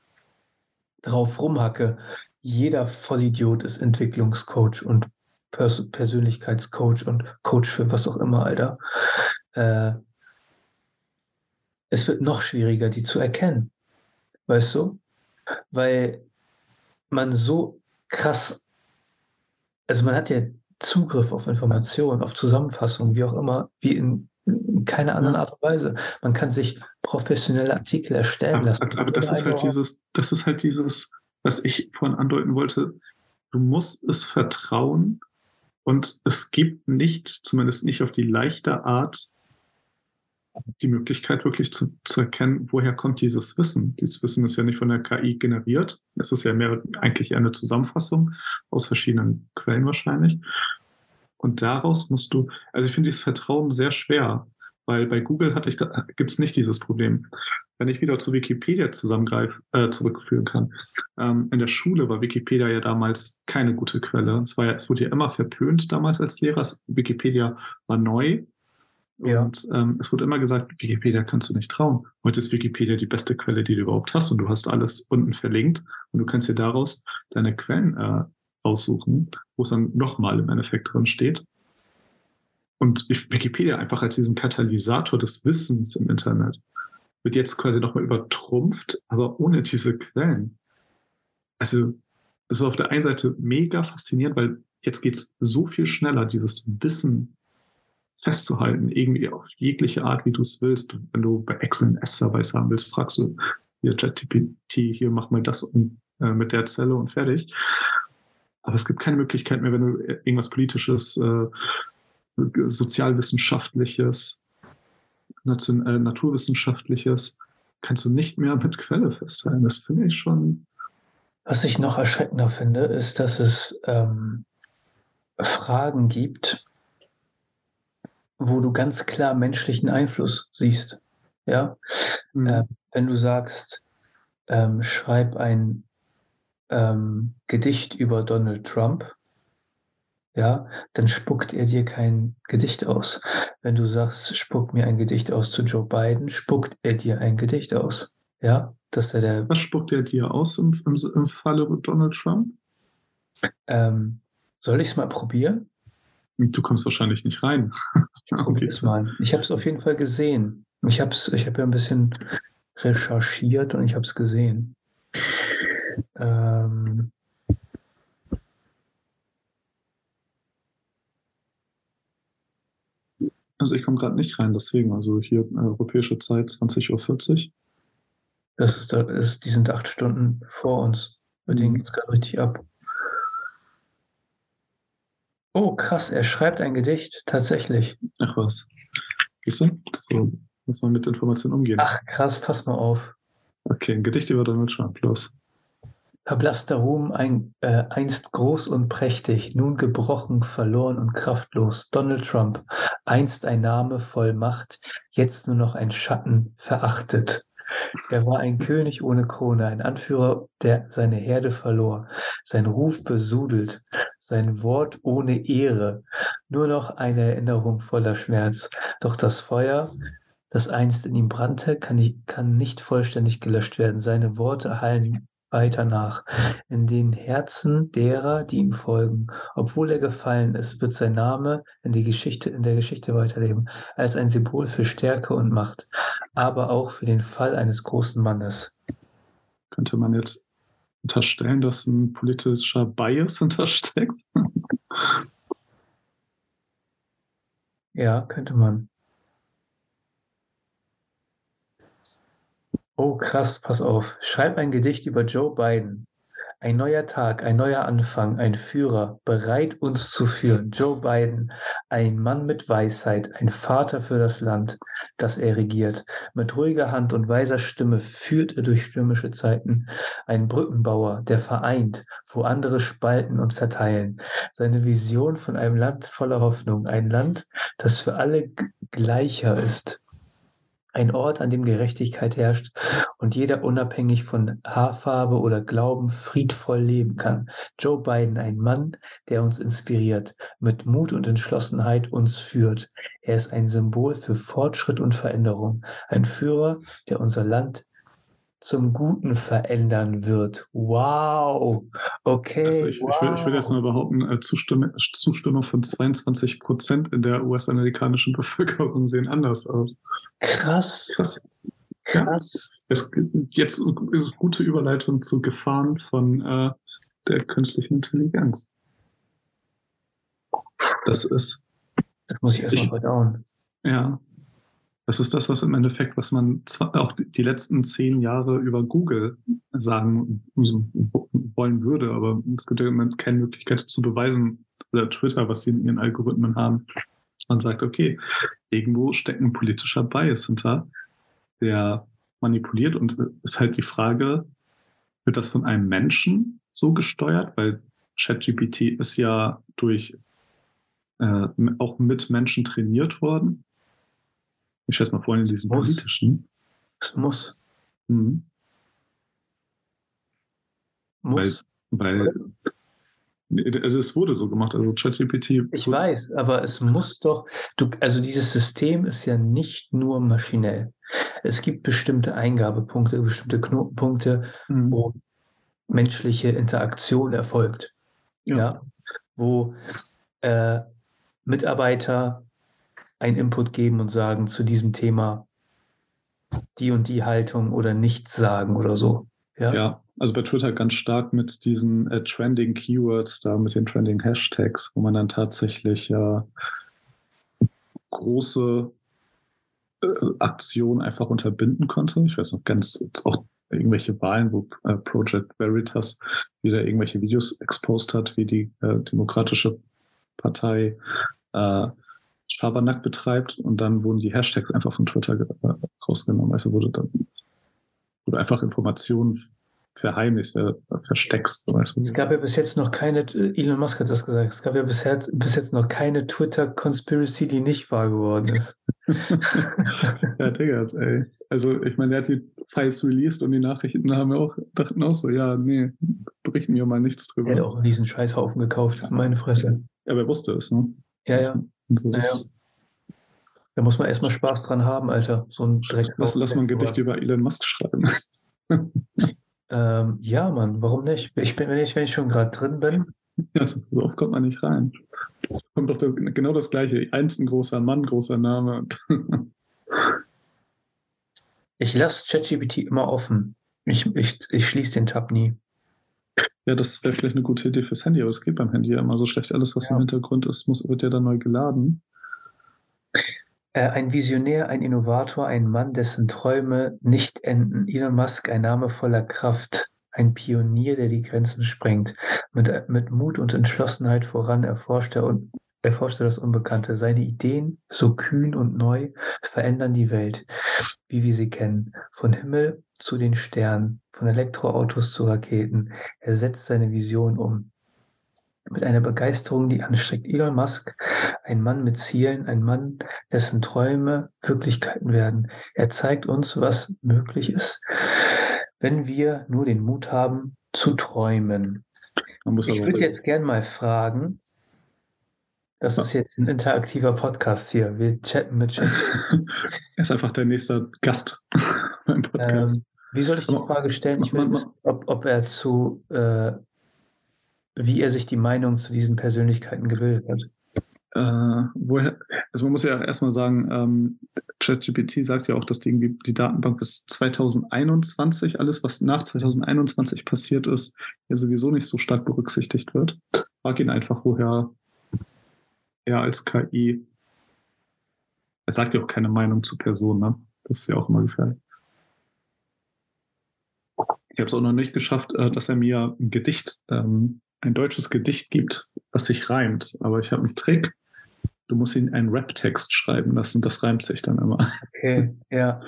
drauf rumhacke. Jeder Vollidiot ist Entwicklungscoach und Pers Persönlichkeitscoach und Coach für was auch immer, Alter äh, es wird noch schwieriger, die zu erkennen. Weißt du? Weil man so krass, also man hat ja Zugriff auf Informationen, auf Zusammenfassungen, wie auch immer, wie in, in keiner anderen Art und Weise. Man kann sich professionelle Artikel erstellen lassen. Aber, aber das ist halt dieses, das ist halt dieses, was ich vorhin andeuten wollte. Du musst es vertrauen und es gibt nicht, zumindest nicht auf die leichte Art, die Möglichkeit wirklich zu, zu erkennen, woher kommt dieses Wissen. Dieses Wissen ist ja nicht von der KI generiert. Es ist ja mehr eigentlich eher eine Zusammenfassung aus verschiedenen Quellen wahrscheinlich. Und daraus musst du, also ich finde dieses Vertrauen sehr schwer, weil bei Google hatte ich da, gibt es nicht dieses Problem. Wenn ich wieder zu Wikipedia zusammengreife, äh, zurückführen kann. Ähm, in der Schule war Wikipedia ja damals keine gute Quelle. Es war ja, es wurde ja immer verpönt damals als Lehrer. Wikipedia war neu ja. Und ähm, es wurde immer gesagt, Wikipedia kannst du nicht trauen. Heute ist Wikipedia die beste Quelle, die du überhaupt hast und du hast alles unten verlinkt und du kannst dir daraus deine Quellen äh, aussuchen, wo es dann nochmal im Endeffekt drin steht. Und Wikipedia einfach als diesen Katalysator des Wissens im Internet wird jetzt quasi nochmal übertrumpft, aber ohne diese Quellen. Also es ist auf der einen Seite mega faszinierend, weil jetzt geht es so viel schneller, dieses Wissen festzuhalten, irgendwie auf jegliche Art, wie du es willst. Wenn du bei Excel einen S-Verweis haben willst, fragst du hier ChatGPT, hier mach mal das und, äh, mit der Zelle und fertig. Aber es gibt keine Möglichkeit mehr, wenn du irgendwas Politisches, äh, Sozialwissenschaftliches, Nation, äh, Naturwissenschaftliches, kannst du nicht mehr mit Quelle festhalten. Das finde ich schon. Was ich noch erschreckender finde, ist, dass es ähm, Fragen gibt, wo du ganz klar menschlichen Einfluss siehst. Ja, mhm. äh, wenn du sagst, ähm, schreib ein ähm, Gedicht über Donald Trump, ja, dann spuckt er dir kein Gedicht aus. Wenn du sagst, spuck mir ein Gedicht aus zu Joe Biden, spuckt er dir ein Gedicht aus. Ja, dass er der. Was spuckt er dir aus im, im, im Falle Donald Trump? Ähm, soll ich es mal probieren? Du kommst wahrscheinlich nicht rein. okay. mal. Ich habe es auf jeden Fall gesehen. Ich habe ich hab ja ein bisschen recherchiert und ich habe es gesehen. Ähm, Also ich komme gerade nicht rein, deswegen. Also hier äh, europäische Zeit 20.40 Uhr. das ist, da- ist, die sind acht Stunden vor uns. Bei denen Mhm. geht es gerade richtig ab. Oh, krass, er schreibt ein Gedicht, tatsächlich. Ach was. Siehst du? So muss man mit Informationen umgehen. Ach, krass, pass mal auf. Okay, ein Gedicht über Donald Trump. Los. Verblasster Ruhm, ein, äh, einst groß und prächtig, nun gebrochen, verloren und kraftlos. Donald Trump, einst ein Name voll Macht, jetzt nur noch ein Schatten, verachtet. Er war ein König ohne Krone, ein Anführer, der seine Herde verlor, sein Ruf besudelt, sein Wort ohne Ehre, nur noch eine Erinnerung voller Schmerz. Doch das Feuer, das einst in ihm brannte, kann, nicht- vollständig gelöscht werden. Seine Worte hallen weiter nach, in den Herzen derer, die ihm folgen. Obwohl er gefallen ist, wird sein Name in, die Geschichte, in der Geschichte weiterleben, als ein Symbol für Stärke und Macht, aber auch für den Fall eines großen Mannes. Könnte man jetzt unterstellen, dass ein politischer Bias hintersteckt? Ja, könnte man. Oh, krass, pass auf. Schreib ein Gedicht über Joe Biden. Ein neuer Tag, ein neuer Anfang, ein Führer, bereit uns zu führen. Joe Biden, ein Mann mit Weisheit, ein Vater für das Land, das er regiert. Mit ruhiger Hand und weiser Stimme führt er durch stürmische Zeiten. Ein Brückenbauer, der vereint, wo andere spalten und zerteilen. Seine Vision von einem Land voller Hoffnung, ein Land, das für alle gleicher ist. Ein Ort, an dem Gerechtigkeit herrscht und jeder unabhängig von Haarfarbe oder Glauben friedvoll leben kann. Joe Biden, ein Mann, der uns inspiriert, mit Mut und Entschlossenheit uns führt. Er ist ein Symbol für Fortschritt und Veränderung, ein Führer, der unser Land zum Guten verändern wird. Wow! Okay. Also ich, wow. ich, will, ich will jetzt mal behaupten, äh, Zustimmung, Zustimmung von 22 Prozent in der US-amerikanischen Bevölkerung sehen anders aus. Krass, Krass. krass. Es, jetzt gute Überleitung zu Gefahren von äh, der künstlichen Intelligenz. Das ist, Das muss ich erstmal verdauen. ja, das ist das, was im Endeffekt, was man auch die letzten zehn Jahre über Google sagen wollen würde, aber es gibt ja im Moment keine Möglichkeit zu beweisen, oder Twitter, was sie in ihren Algorithmen haben. Man sagt, okay, irgendwo steckt ein politischer Bias hinter, der manipuliert und ist halt die Frage, wird das von einem Menschen so gesteuert? Weil ChatGPT ist ja durch äh, auch mit Menschen trainiert worden. Ich schätze mal vorhin in diesem Muss. politischen. Es muss. Mhm. Muss. Weil, also es wurde so gemacht, also ChatGPT. Ich weiß, aber es muss doch, du, also dieses System ist ja nicht nur maschinell. Es gibt bestimmte Eingabepunkte, bestimmte Knotenpunkte, Mhm. wo menschliche Interaktion erfolgt. Ja. Ja. Wo äh, Mitarbeiter einen Input geben und sagen zu diesem Thema die und die Haltung oder nichts sagen oder so. Ja. Ja, also bei Twitter ganz stark mit diesen äh, trending Keywords, da mit den trending Hashtags, wo man dann tatsächlich ja große äh, Aktionen einfach unterbinden konnte. Ich weiß noch ganz auch irgendwelche Wahlen, wo äh, Project Veritas wieder irgendwelche Videos exposed hat, wie die äh, Demokratische Partei äh, Schabernack betreibt und dann wurden die Hashtags einfach von Twitter äh, rausgenommen. Also wurde dann wurde einfach Informationen verheimlicht, äh, versteckst. Weißt du? Es gab ja bis jetzt noch keine, Elon Musk hat das gesagt, es gab ja bisher, bis jetzt noch keine Twitter-Conspiracy, die nicht wahr geworden ist. ja, Digga, ey. Also, ich meine, er hat die Files released und die Nachrichten haben wir auch, dachten auch so, ja, nee, berichten wir mal nichts Er hat drüber. auch einen riesen Scheißhaufen gekauft, meine Fresse. Ja, wer wusste es, ne? Ja, ja. Und so, das, Da muss man erstmal Spaß dran haben, Alter. So ein Dreck. lass, lass mal ein Gedicht über Elon Musk schreiben. Ähm, ja, Mann, warum nicht? Ich bin, wenn ich, wenn ich schon gerade drin bin, ja, so oft kommt man nicht rein. Es kommt doch genau das Gleiche. Einst ein großer Mann, großer Name. ich lasse ChatGPT immer offen. Ich, ich, ich schließe den Tab nie. Ja, das wäre vielleicht eine gute Idee fürs Handy, aber es geht beim Handy ja immer so schlecht. Alles, was ja. im Hintergrund ist, muss, wird ja dann neu geladen. Äh, ein Visionär, ein Innovator, ein Mann, dessen Träume nicht enden. Elon Musk, ein Name voller Kraft, ein Pionier, der die Grenzen sprengt. Mit, mit Mut und Entschlossenheit voran erforscht er, und, erforscht er das Unbekannte. Seine Ideen, so kühn und neu, verändern die Welt, wie wir sie kennen. Von Himmel zu den Sternen, von Elektroautos zu Raketen. Er setzt seine Vision um mit einer Begeisterung, die anstreckt. Elon Musk, ein Mann mit Zielen, ein Mann, dessen Träume Wirklichkeiten werden. Er zeigt uns, was möglich ist, wenn wir nur den Mut haben, zu träumen. ich würde jetzt gern mal fragen, das ist jetzt ein interaktiver Podcast hier. Wir chatten mit Chat. er ist einfach der nächste Gast beim Podcast. Ähm, wie soll ich die Frage stellen? Ich will wissen, ob, ob er zu äh, wie er sich die Meinung zu diesen Persönlichkeiten gebildet hat. Äh, woher, also man muss ja erstmal sagen, ähm, ChatGPT sagt ja auch, dass die, irgendwie die Datenbank bis 2021, alles was nach 2021 passiert ist, ja sowieso nicht so stark berücksichtigt wird. Frag ihn einfach, woher er als KI, er sagt ja auch keine Meinung zu Personen, ne? Das ist ja auch immer gefährlich. Ich habe es auch noch nicht geschafft, äh, dass er mir ein Gedicht ähm, ein deutsches Gedicht gibt, was sich reimt. Aber ich habe einen Trick. Du musst ihn einen Rap-Text schreiben lassen. Das reimt sich dann immer. Okay, ja.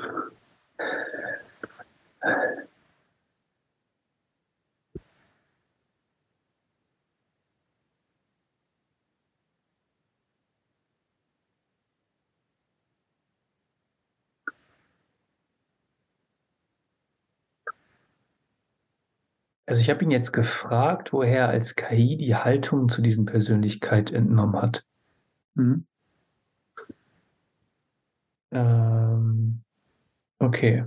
Also ich habe ihn jetzt gefragt, woher er als KI die Haltung zu diesen Persönlichkeit entnommen hat. Mhm. Ähm, okay.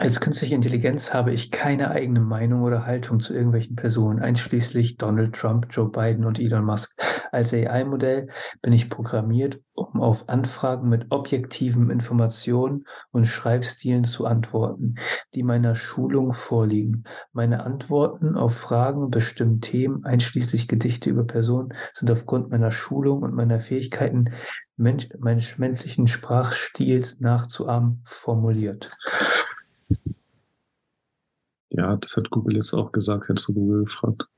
Als künstliche Intelligenz habe ich keine eigene Meinung oder Haltung zu irgendwelchen Personen, einschließlich Donald Trump, Joe Biden und Elon Musk. Als AI-Modell bin ich programmiert, um auf Anfragen mit objektiven Informationen und Schreibstilen zu antworten, die meiner Schulung vorliegen. Meine Antworten auf Fragen bestimmten Themen, einschließlich Gedichte über Personen, sind aufgrund meiner Schulung und meiner Fähigkeiten, Mensch, meines menschlichen Sprachstils nachzuahmen, formuliert. Ja, das hat Google jetzt auch gesagt, hättest du Google gefragt.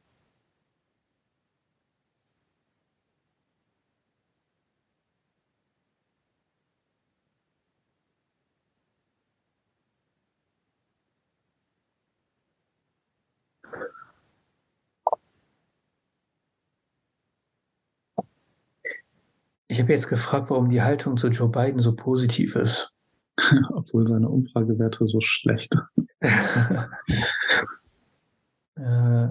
Ich habe jetzt gefragt, warum die Haltung zu Joe Biden so positiv ist. Obwohl seine Umfragewerte so schlecht. Äh,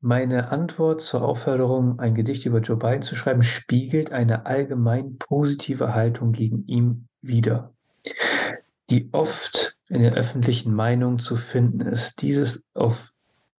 meine Antwort zur Aufforderung, ein Gedicht über Joe Biden zu schreiben, spiegelt eine allgemein positive Haltung gegen ihn wider, die oft in der öffentlichen Meinung zu finden ist. Dieses auf,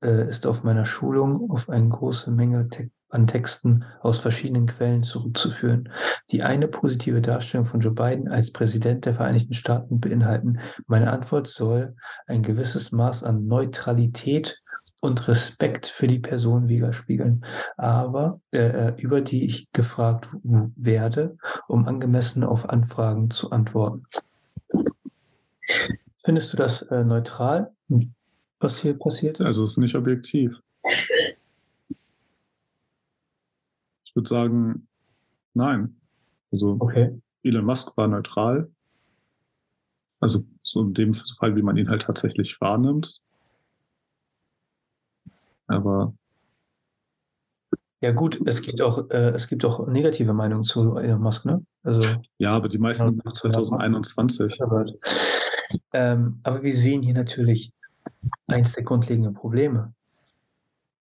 äh, ist auf meiner Schulung auf eine große Menge Te an Texten aus verschiedenen Quellen zurückzuführen, die eine positive Darstellung von Joe Biden als Präsident der Vereinigten Staaten beinhalten. Meine Antwort soll ein gewisses Maß an Neutralität und Respekt für die Person widerspiegeln, aber äh, über die ich gefragt werde, um angemessen auf Anfragen zu antworten. Findest du das äh, neutral, was hier passiert ist? Also es ist nicht objektiv. Würde sagen, nein. Also okay. Elon Musk war neutral. Also so in dem Fall, wie man ihn halt tatsächlich wahrnimmt. Aber ja gut, es gibt auch äh, es gibt auch negative Meinungen zu Elon Musk, ne? Also ja, aber die meisten nach 2021. Ähm, aber wir sehen hier natürlich eins der grundlegenden Probleme.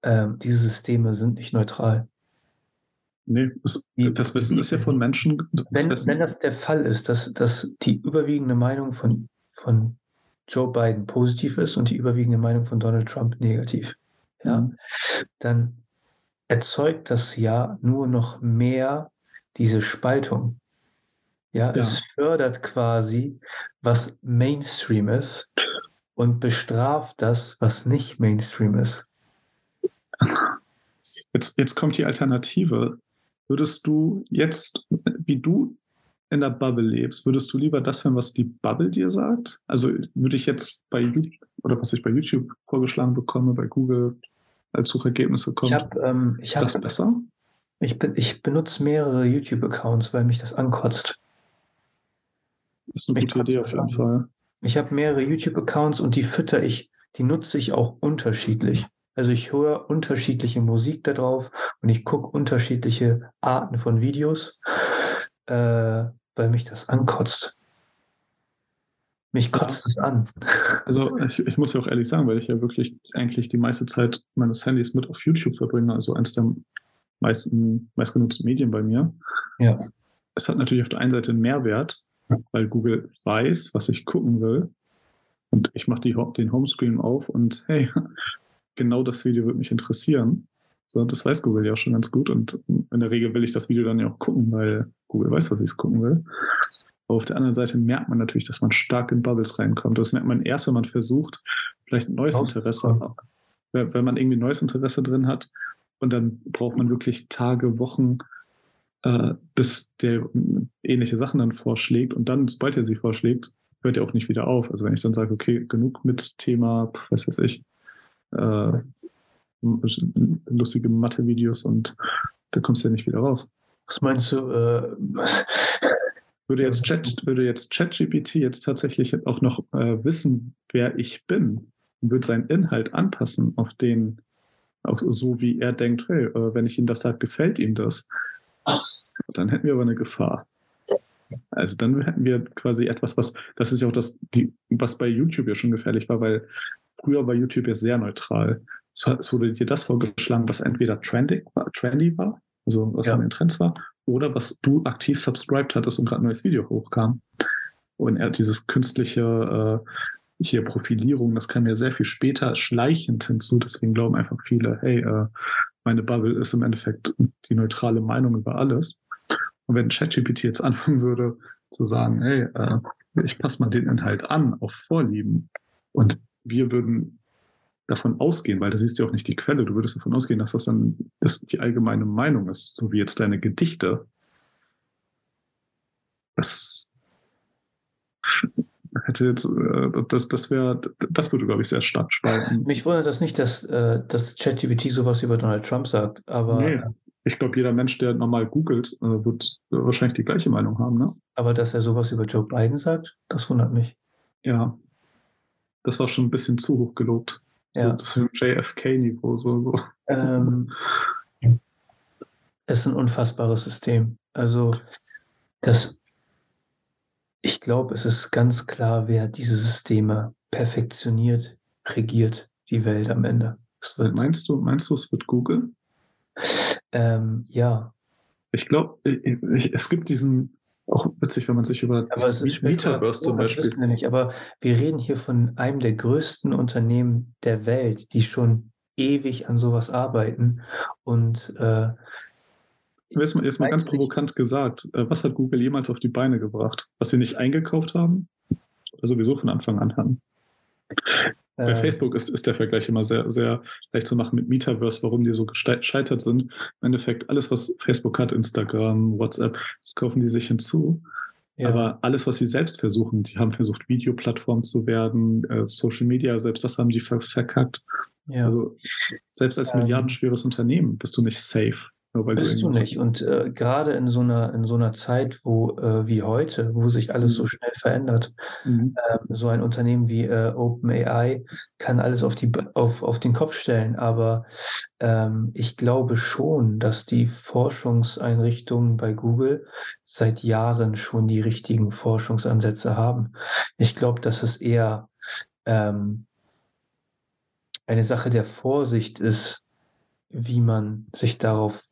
Ähm, diese Systeme sind nicht neutral. Nee, das, das Wissen ist ja von Menschen. Wenn, das wenn das der Fall ist, dass, dass die überwiegende Meinung von, von Joe Biden positiv ist und die überwiegende Meinung von Donald Trump negativ, ja, mhm. dann erzeugt das ja nur noch mehr diese Spaltung. Ja, ja, es fördert quasi, was Mainstream ist und bestraft das, was nicht Mainstream ist. Jetzt, jetzt kommt die Alternative. Würdest du jetzt, wie du in der Bubble lebst, würdest du lieber das hören, was die Bubble dir sagt? Also würde ich jetzt bei YouTube oder was ich bei YouTube vorgeschlagen bekomme, bei Google als Suchergebnisse kommt, hab, ähm, ist hab, das besser? Ich, be ich benutze mehrere YouTube-Accounts, weil mich das ankotzt. Das ist eine gute Idee auf jeden Fall. Ich habe mehrere YouTube-Accounts und die fütter ich, die nutze ich auch unterschiedlich. Also ich höre unterschiedliche Musik da drauf und ich gucke unterschiedliche Arten von Videos. Äh, weil mich das ankotzt. Mich kotzt es an. Also ich, ich, muss ja auch ehrlich sagen, weil ich ja wirklich eigentlich die meiste Zeit meines Handys mit auf YouTube verbringe, also eins der meisten, meistgenutzten Medien bei mir. Ja. Es hat natürlich auf der einen Seite einen Mehrwert, weil Google weiß, was ich gucken will. Und ich mache den Homescreen auf und hey, genau das Video wird mich interessieren. So, das weiß Google ja auch schon ganz gut und in der Regel will ich das Video dann ja auch gucken, weil Google weiß, dass ich es gucken will. Aber auf der anderen Seite merkt man natürlich, dass man stark in Bubbles reinkommt. Das merkt man erst, wenn man versucht, vielleicht ein neues Interesse, wenn man irgendwie ein neues Interesse drin hat und dann braucht man wirklich Tage, Wochen, äh, bis der ähnliche Sachen dann vorschlägt und dann, sobald er sie vorschlägt, hört er auch nicht wieder auf. Also wenn ich dann sage, okay, genug mit Thema, was weiß ich, äh, lustige Mathe-Videos und da kommst du ja nicht wieder raus. Was meinst du? Äh, was? Würde jetzt, Chat, würde jetzt ChatGPT jetzt tatsächlich auch noch äh, wissen, wer ich bin und würde seinen Inhalt anpassen auf den, auf so wie er denkt, hey, äh, wenn ich ihm das sage, gefällt ihm das, dann hätten wir aber eine Gefahr. Also dann hätten wir quasi etwas, was, das ist ja auch das, die, was bei YouTube ja schon gefährlich war, weil früher war YouTube ja sehr neutral es wurde dir das vorgeschlagen, was entweder trendy war, trendy war also was ja. an den Trends war, oder was du aktiv subscribed hattest und gerade ein neues Video hochkam. Und er hat dieses künstliche äh, hier Profilierung, das kam ja sehr viel später schleichend hinzu. Deswegen glauben einfach viele, hey, äh, meine Bubble ist im Endeffekt die neutrale Meinung über alles. Und wenn ChatGPT jetzt anfangen würde zu sagen, hey, äh, ich passe mal den Inhalt an auf Vorlieben und wir würden davon ausgehen, weil das ist ja auch nicht die Quelle, du würdest davon ausgehen, dass das dann das die allgemeine Meinung ist, so wie jetzt deine Gedichte. Das hätte jetzt, äh, das, das wäre, das würde, glaube ich, sehr stark spalten. Mich wundert das nicht, dass, äh, dass ChatGPT sowas über Donald Trump sagt, aber. Nee, ich glaube, jeder Mensch, der normal googelt, äh, wird wahrscheinlich die gleiche Meinung haben, ne? Aber dass er sowas über Joe Biden sagt, das wundert mich. Ja. Das war schon ein bisschen zu hoch gelobt. So, ja. Das ist ein JFK-Niveau. So, so. Ähm, es ist ein unfassbares System. Also, das, ich glaube, es ist ganz klar, wer diese Systeme perfektioniert, regiert die Welt am Ende. Meinst, du, meinst du, es wird Google? Ähm, ja. Ich glaube, es gibt diesen auch witzig, wenn man sich über aber das Metaverse zum Beispiel. Wir nicht, aber wir reden hier von einem der größten Unternehmen der Welt, die schon ewig an sowas arbeiten. Und äh, jetzt mal, jetzt mal ganz provokant gesagt, äh, was hat Google jemals auf die Beine gebracht? Was sie nicht eingekauft haben? Oder sowieso von Anfang an hatten? Bei äh, Facebook ist, ist der Vergleich immer sehr, sehr leicht zu machen mit Metaverse, warum die so gescheitert sind. Im Endeffekt, alles, was Facebook hat, Instagram, WhatsApp, das kaufen die sich hinzu. Ja. Aber alles, was sie selbst versuchen, die haben versucht, Videoplattform zu werden, äh, Social Media, selbst das haben die ver verkackt. Ja. Also selbst als ähm, milliardenschweres Unternehmen bist du nicht safe. Nur weil Bist du, du nicht. Und äh, gerade in so einer, in so einer Zeit, wo äh, wie heute, wo sich alles mhm. so schnell verändert, mhm. äh, so ein Unternehmen wie äh, OpenAI kann alles auf, die, auf, auf den Kopf stellen. Aber ähm, ich glaube schon, dass die Forschungseinrichtungen bei Google seit Jahren schon die richtigen Forschungsansätze haben. Ich glaube, dass es eher ähm, eine Sache der Vorsicht ist, wie man sich darauf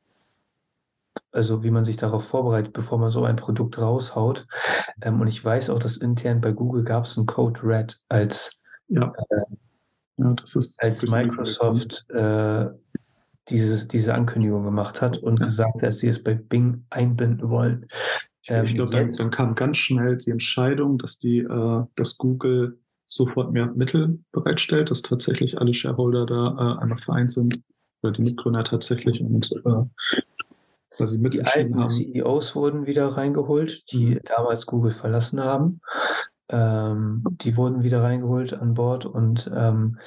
also wie man sich darauf vorbereitet, bevor man so ein Produkt raushaut. Ähm, und ich weiß auch, dass intern bei Google gab es einen Code Red als, ja. Äh, ja, das ist als Microsoft äh, dieses, diese Ankündigung gemacht hat und ja. gesagt hat, dass sie es bei Bing einbinden wollen. Ähm, ich glaube, dann, dann, kam ganz schnell die Entscheidung, dass die, äh, dass Google sofort mehr Mittel bereitstellt, dass tatsächlich alle Shareholder da äh, einmal vereint sind, oder die Mitgründer tatsächlich und äh, quasi alten haben. CEOs wurden wieder reingeholt, die mhm. damals Google verlassen haben. Ähm, die wurden wieder reingeholt an Bord und ähm,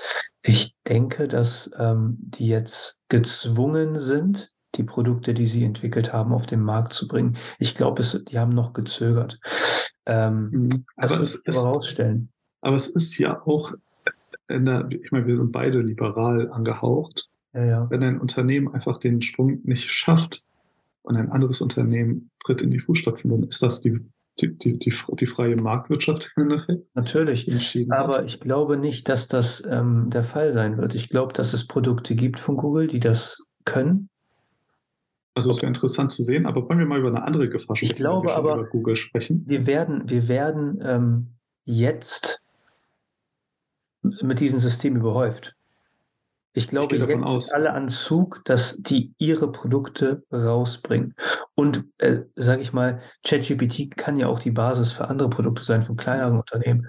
ich denke, dass ähm, die jetzt gezwungen sind, die Produkte, die sie entwickelt haben, auf den Markt zu bringen. Ich glaube, die haben noch gezögert. Ähm, mhm. aber es ist, herausstellen. Aber es ist ja auch, der, ich meine, wir sind beide liberal angehaucht. Ja, ja. Wenn ein Unternehmen einfach den Sprung nicht schafft und ein anderes Unternehmen tritt in die Fußstapfen, dann ist das die die, die, die, die freie Marktwirtschaft Natürlich, aber hat. ich glaube nicht, dass das ähm, der Fall sein wird. Ich glaube, dass es Produkte gibt von Google, die das können. Also es wäre interessant zu sehen, aber wollen wir mal über eine andere Gefahr sprechen? Ich glaube wir aber, über Google sprechen. Wir werden, wir werden ähm, jetzt mit diesem System überhäuft. Ich glaube, ich jetzt aus. alle an Zug, dass die ihre Produkte rausbringen. Und äh, sage ich mal, ChatGPT kann ja auch die Basis für andere Produkte sein, von kleineren Unternehmen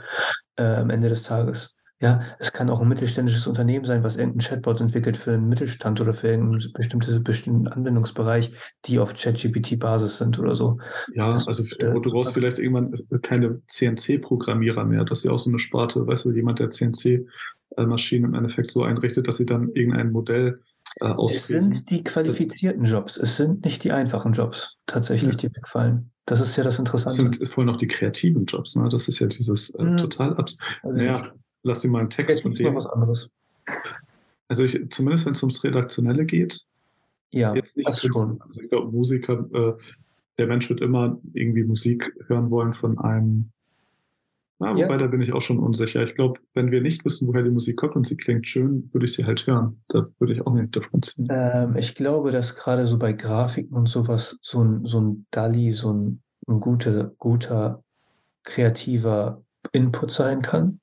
äh, am Ende des Tages. Ja, es kann auch ein mittelständisches Unternehmen sein, was irgendeinen Chatbot entwickelt für einen Mittelstand oder für irgendeinen bestimmten, bestimmten Anwendungsbereich, die auf ChatGPT-Basis sind oder so. Ja, das also ist, äh, du brauchst vielleicht irgendwann keine CNC-Programmierer mehr. Das ist ja auch so eine Sparte, weißt du, jemand, der CNC Maschinen im Endeffekt so einrichtet, dass sie dann irgendein Modell äh, auslesen. Es sind die qualifizierten Jobs, es sind nicht die einfachen Jobs tatsächlich, ja. die wegfallen. Das ist ja das Interessante. Das sind voll noch die kreativen Jobs, ne? Das ist ja dieses äh, hm. total abs. Also naja, lass dir mal einen Text von dem. was anderes. Also ich, zumindest wenn es ums Redaktionelle geht. Ja, jetzt nicht das schon. Also ich glaube, Musiker, äh, der Mensch wird immer irgendwie Musik hören wollen von einem ja, wobei, ja. da bin ich auch schon unsicher. Ich glaube, wenn wir nicht wissen, woher die Musik kommt und sie klingt schön, würde ich sie halt hören. Da würde ich auch nicht differenzieren. Ähm, ich glaube, dass gerade so bei Grafiken und sowas so ein, so ein DALI, so ein, ein guter, guter, kreativer Input sein kann.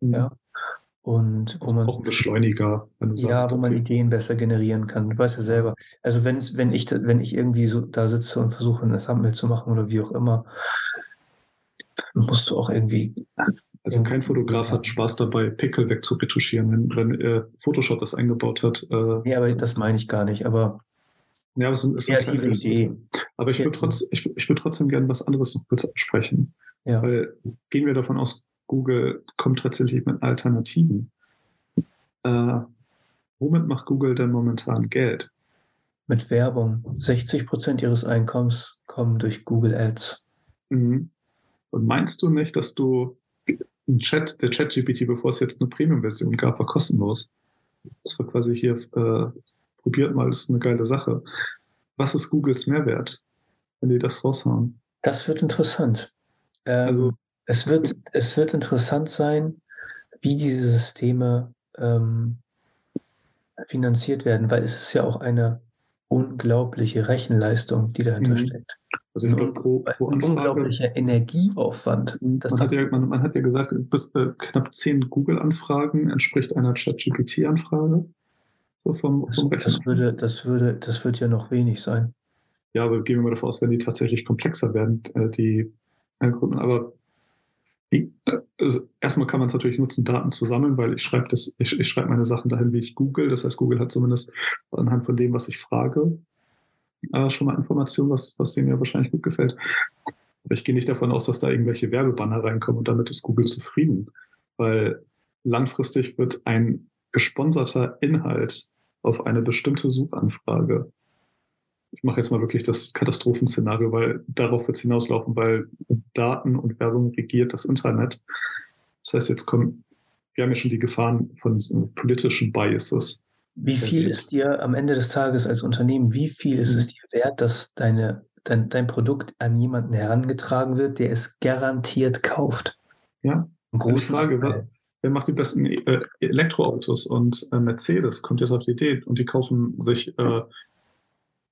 Mhm. Ja. Und wo man. Auch ein Beschleuniger, wenn du sagst. Ja, wo man Ideen besser generieren kann. Du weißt ja selber. Also wenn, wenn ich, wenn ich irgendwie so da sitze und versuche, ein Thumbnail zu machen oder wie auch immer, musst du auch irgendwie. Also kein Fotograf hat Spaß dabei, Pickel wegzuretuschieren, wenn, wenn äh, Photoshop das eingebaut hat. Äh, nee, aber das meine ich gar nicht. Aber ja, aber es ist, eine Idee. Aber ich würde trotz, ich, ich würd trotzdem gerne was anderes noch kurz ansprechen. Ja. Weil gehen wir davon aus, Google kommt tatsächlich mit Alternativen. Äh, womit macht Google denn momentan Geld? Mit Werbung. 60 Prozent ihres Einkommens kommen durch Google Ads. Mhm. Und meinst du nicht, dass du ein Chat, der Chat-GPT, bevor es jetzt eine Premium-Version gab, war kostenlos? Das war quasi hier, äh, probiert mal, das ist eine geile Sache. Was ist Googles Mehrwert, wenn die das raushauen? Das wird interessant. Ähm, also, es wird, es wird interessant sein, wie diese Systeme ähm, finanziert werden, weil es ist ja auch eine unglaubliche Rechenleistung, die dahinter mhm. steckt. Also ich glaube, pro, pro Anfrage, unglaublicher Energieaufwand. Man hat, ja, man, man, hat ja gesagt, bis äh, knapp zehn Google-Anfragen entspricht einer ChatGPT-Anfrage. So vom, vom das, das, würde, das, würde, das wird ja noch wenig sein. Ja, aber gehen wir mal davon aus, wenn die tatsächlich komplexer werden, äh, die Algorithmen. Aber die, äh, also erstmal kann man es natürlich nutzen, Daten zu sammeln, weil ich schreibe das, ich, ich schreibe meine Sachen dahin, wie ich Google. Das heißt, Google hat zumindest anhand von dem, was ich frage, äh, schon mal Informationen, was, was denen ja wahrscheinlich gut gefällt. Aber ich gehe nicht davon aus, dass da irgendwelche Werbebanner reinkommen und damit ist Google zufrieden. Weil langfristig wird ein gesponserter Inhalt auf eine bestimmte Suchanfrage. Ich mache jetzt mal wirklich das Katastrophenszenario, weil darauf wird es hinauslaufen, weil Daten und Werbung regiert das Internet. Das heißt, jetzt kommen, wir haben ja schon die Gefahren von politischen Biases. Wie viel ist dir am Ende des Tages als Unternehmen, wie viel ist es mhm. dir wert, dass deine, dein, dein Produkt an jemanden herangetragen wird, der es garantiert kauft? Ja, große Frage. Wer, wer macht die besten äh, Elektroautos? Und äh, Mercedes kommt jetzt auf die Idee und die kaufen sich äh,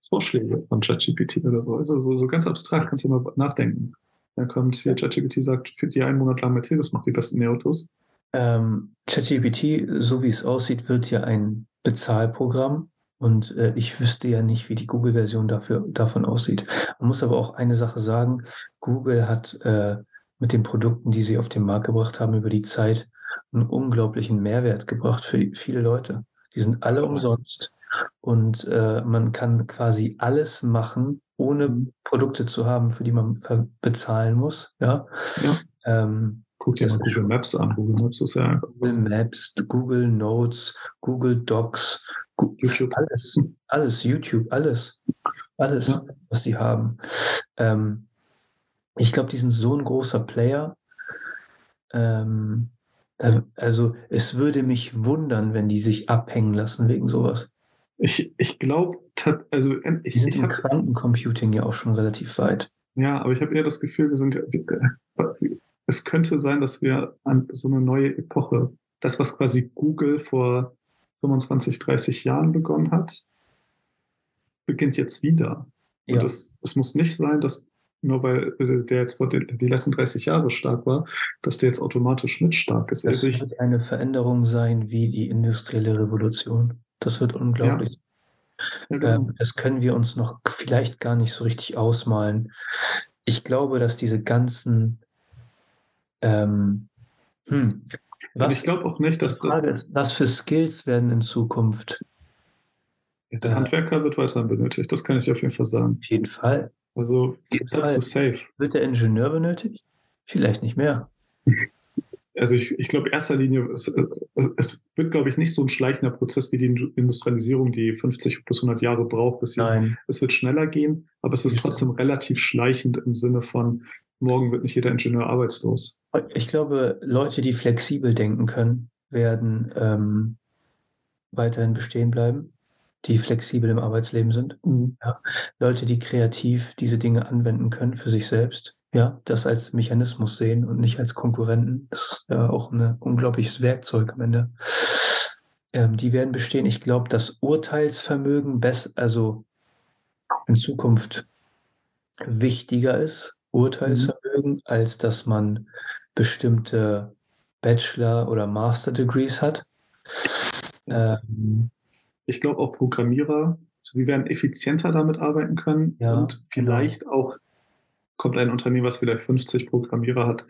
Vorschläge von ChatGPT oder so. Also so, so ganz abstrakt kannst du mal nachdenken. Dann kommt hier ChatGPT sagt, für die einen Monat lang Mercedes macht die besten E-Autos. Ähm, ChatGPT, so wie es aussieht, wird ja ein Bezahlprogramm. Und äh, ich wüsste ja nicht, wie die Google-Version dafür davon aussieht. Man muss aber auch eine Sache sagen: Google hat äh, mit den Produkten, die sie auf den Markt gebracht haben, über die Zeit einen unglaublichen Mehrwert gebracht für viele Leute. Die sind alle umsonst und äh, man kann quasi alles machen, ohne mhm. Produkte zu haben, für die man bezahlen muss. Ja. ja. Ähm, Guck dir mal Google Maps an. Google Maps ist ja Google Maps, Google Notes, Google Docs, YouTube. Alles, alles, YouTube, alles. Alles, ja. was sie haben. Ähm, ich glaube, die sind so ein großer Player. Ähm, da, also es würde mich wundern, wenn die sich abhängen lassen wegen sowas. Ich, ich glaube, also ich, die sind ich im Quantencomputing ja auch schon relativ weit. Ja, aber ich habe eher das Gefühl, wir sind es könnte sein, dass wir an so eine neue Epoche, das, was quasi Google vor 25, 30 Jahren begonnen hat, beginnt jetzt wieder. Und ja. es, es muss nicht sein, dass nur weil äh, der jetzt vor die, letzten 30 Jahre stark war, dass der jetzt automatisch mit stark ist. Das also wird eine Veränderung sein wie die industrielle Revolution. Das wird unglaublich. Ja. Ja, genau. ähm, das können wir uns noch vielleicht gar nicht so richtig ausmalen. Ich glaube, dass diese ganzen ähm, hm, was, ich glaube auch nicht, dass. Frage ist, was für Skills werden in Zukunft? Der Handwerker wird weiterhin benötigt, das kann ich auf jeden Fall sagen. Auf jeden Fall. Also, das ist safe. Wird der Ingenieur benötigt? Vielleicht nicht mehr. Also ich, ich glaube, erster Linie, es, es, es wird, glaube ich, nicht so ein schleichender Prozess wie die Industrialisierung, die 50 bis 100 Jahre braucht. Bis Nein. Es wird schneller gehen, aber es ist trotzdem relativ schleichend im Sinne von, morgen wird nicht jeder Ingenieur arbeitslos. Ich glaube, Leute, die flexibel denken können, werden ähm, weiterhin bestehen bleiben, die flexibel im Arbeitsleben sind. Mhm. Ja. Leute, die kreativ diese Dinge anwenden können für sich selbst, ja, das als Mechanismus sehen und nicht als Konkurrenten. Das ist ja auch ein unglaubliches Werkzeug am Ende. Ähm, die werden bestehen. Ich glaube, das Urteilsvermögen best, also in Zukunft wichtiger ist, Urteilsvermögen, mhm. als dass man bestimmte Bachelor- oder Master-Degrees hat. Ähm, ich glaube auch Programmierer, sie werden effizienter damit arbeiten können ja, und genau. vielleicht genau. auch kommt ein Unternehmen, was vielleicht 50 Programmierer hat,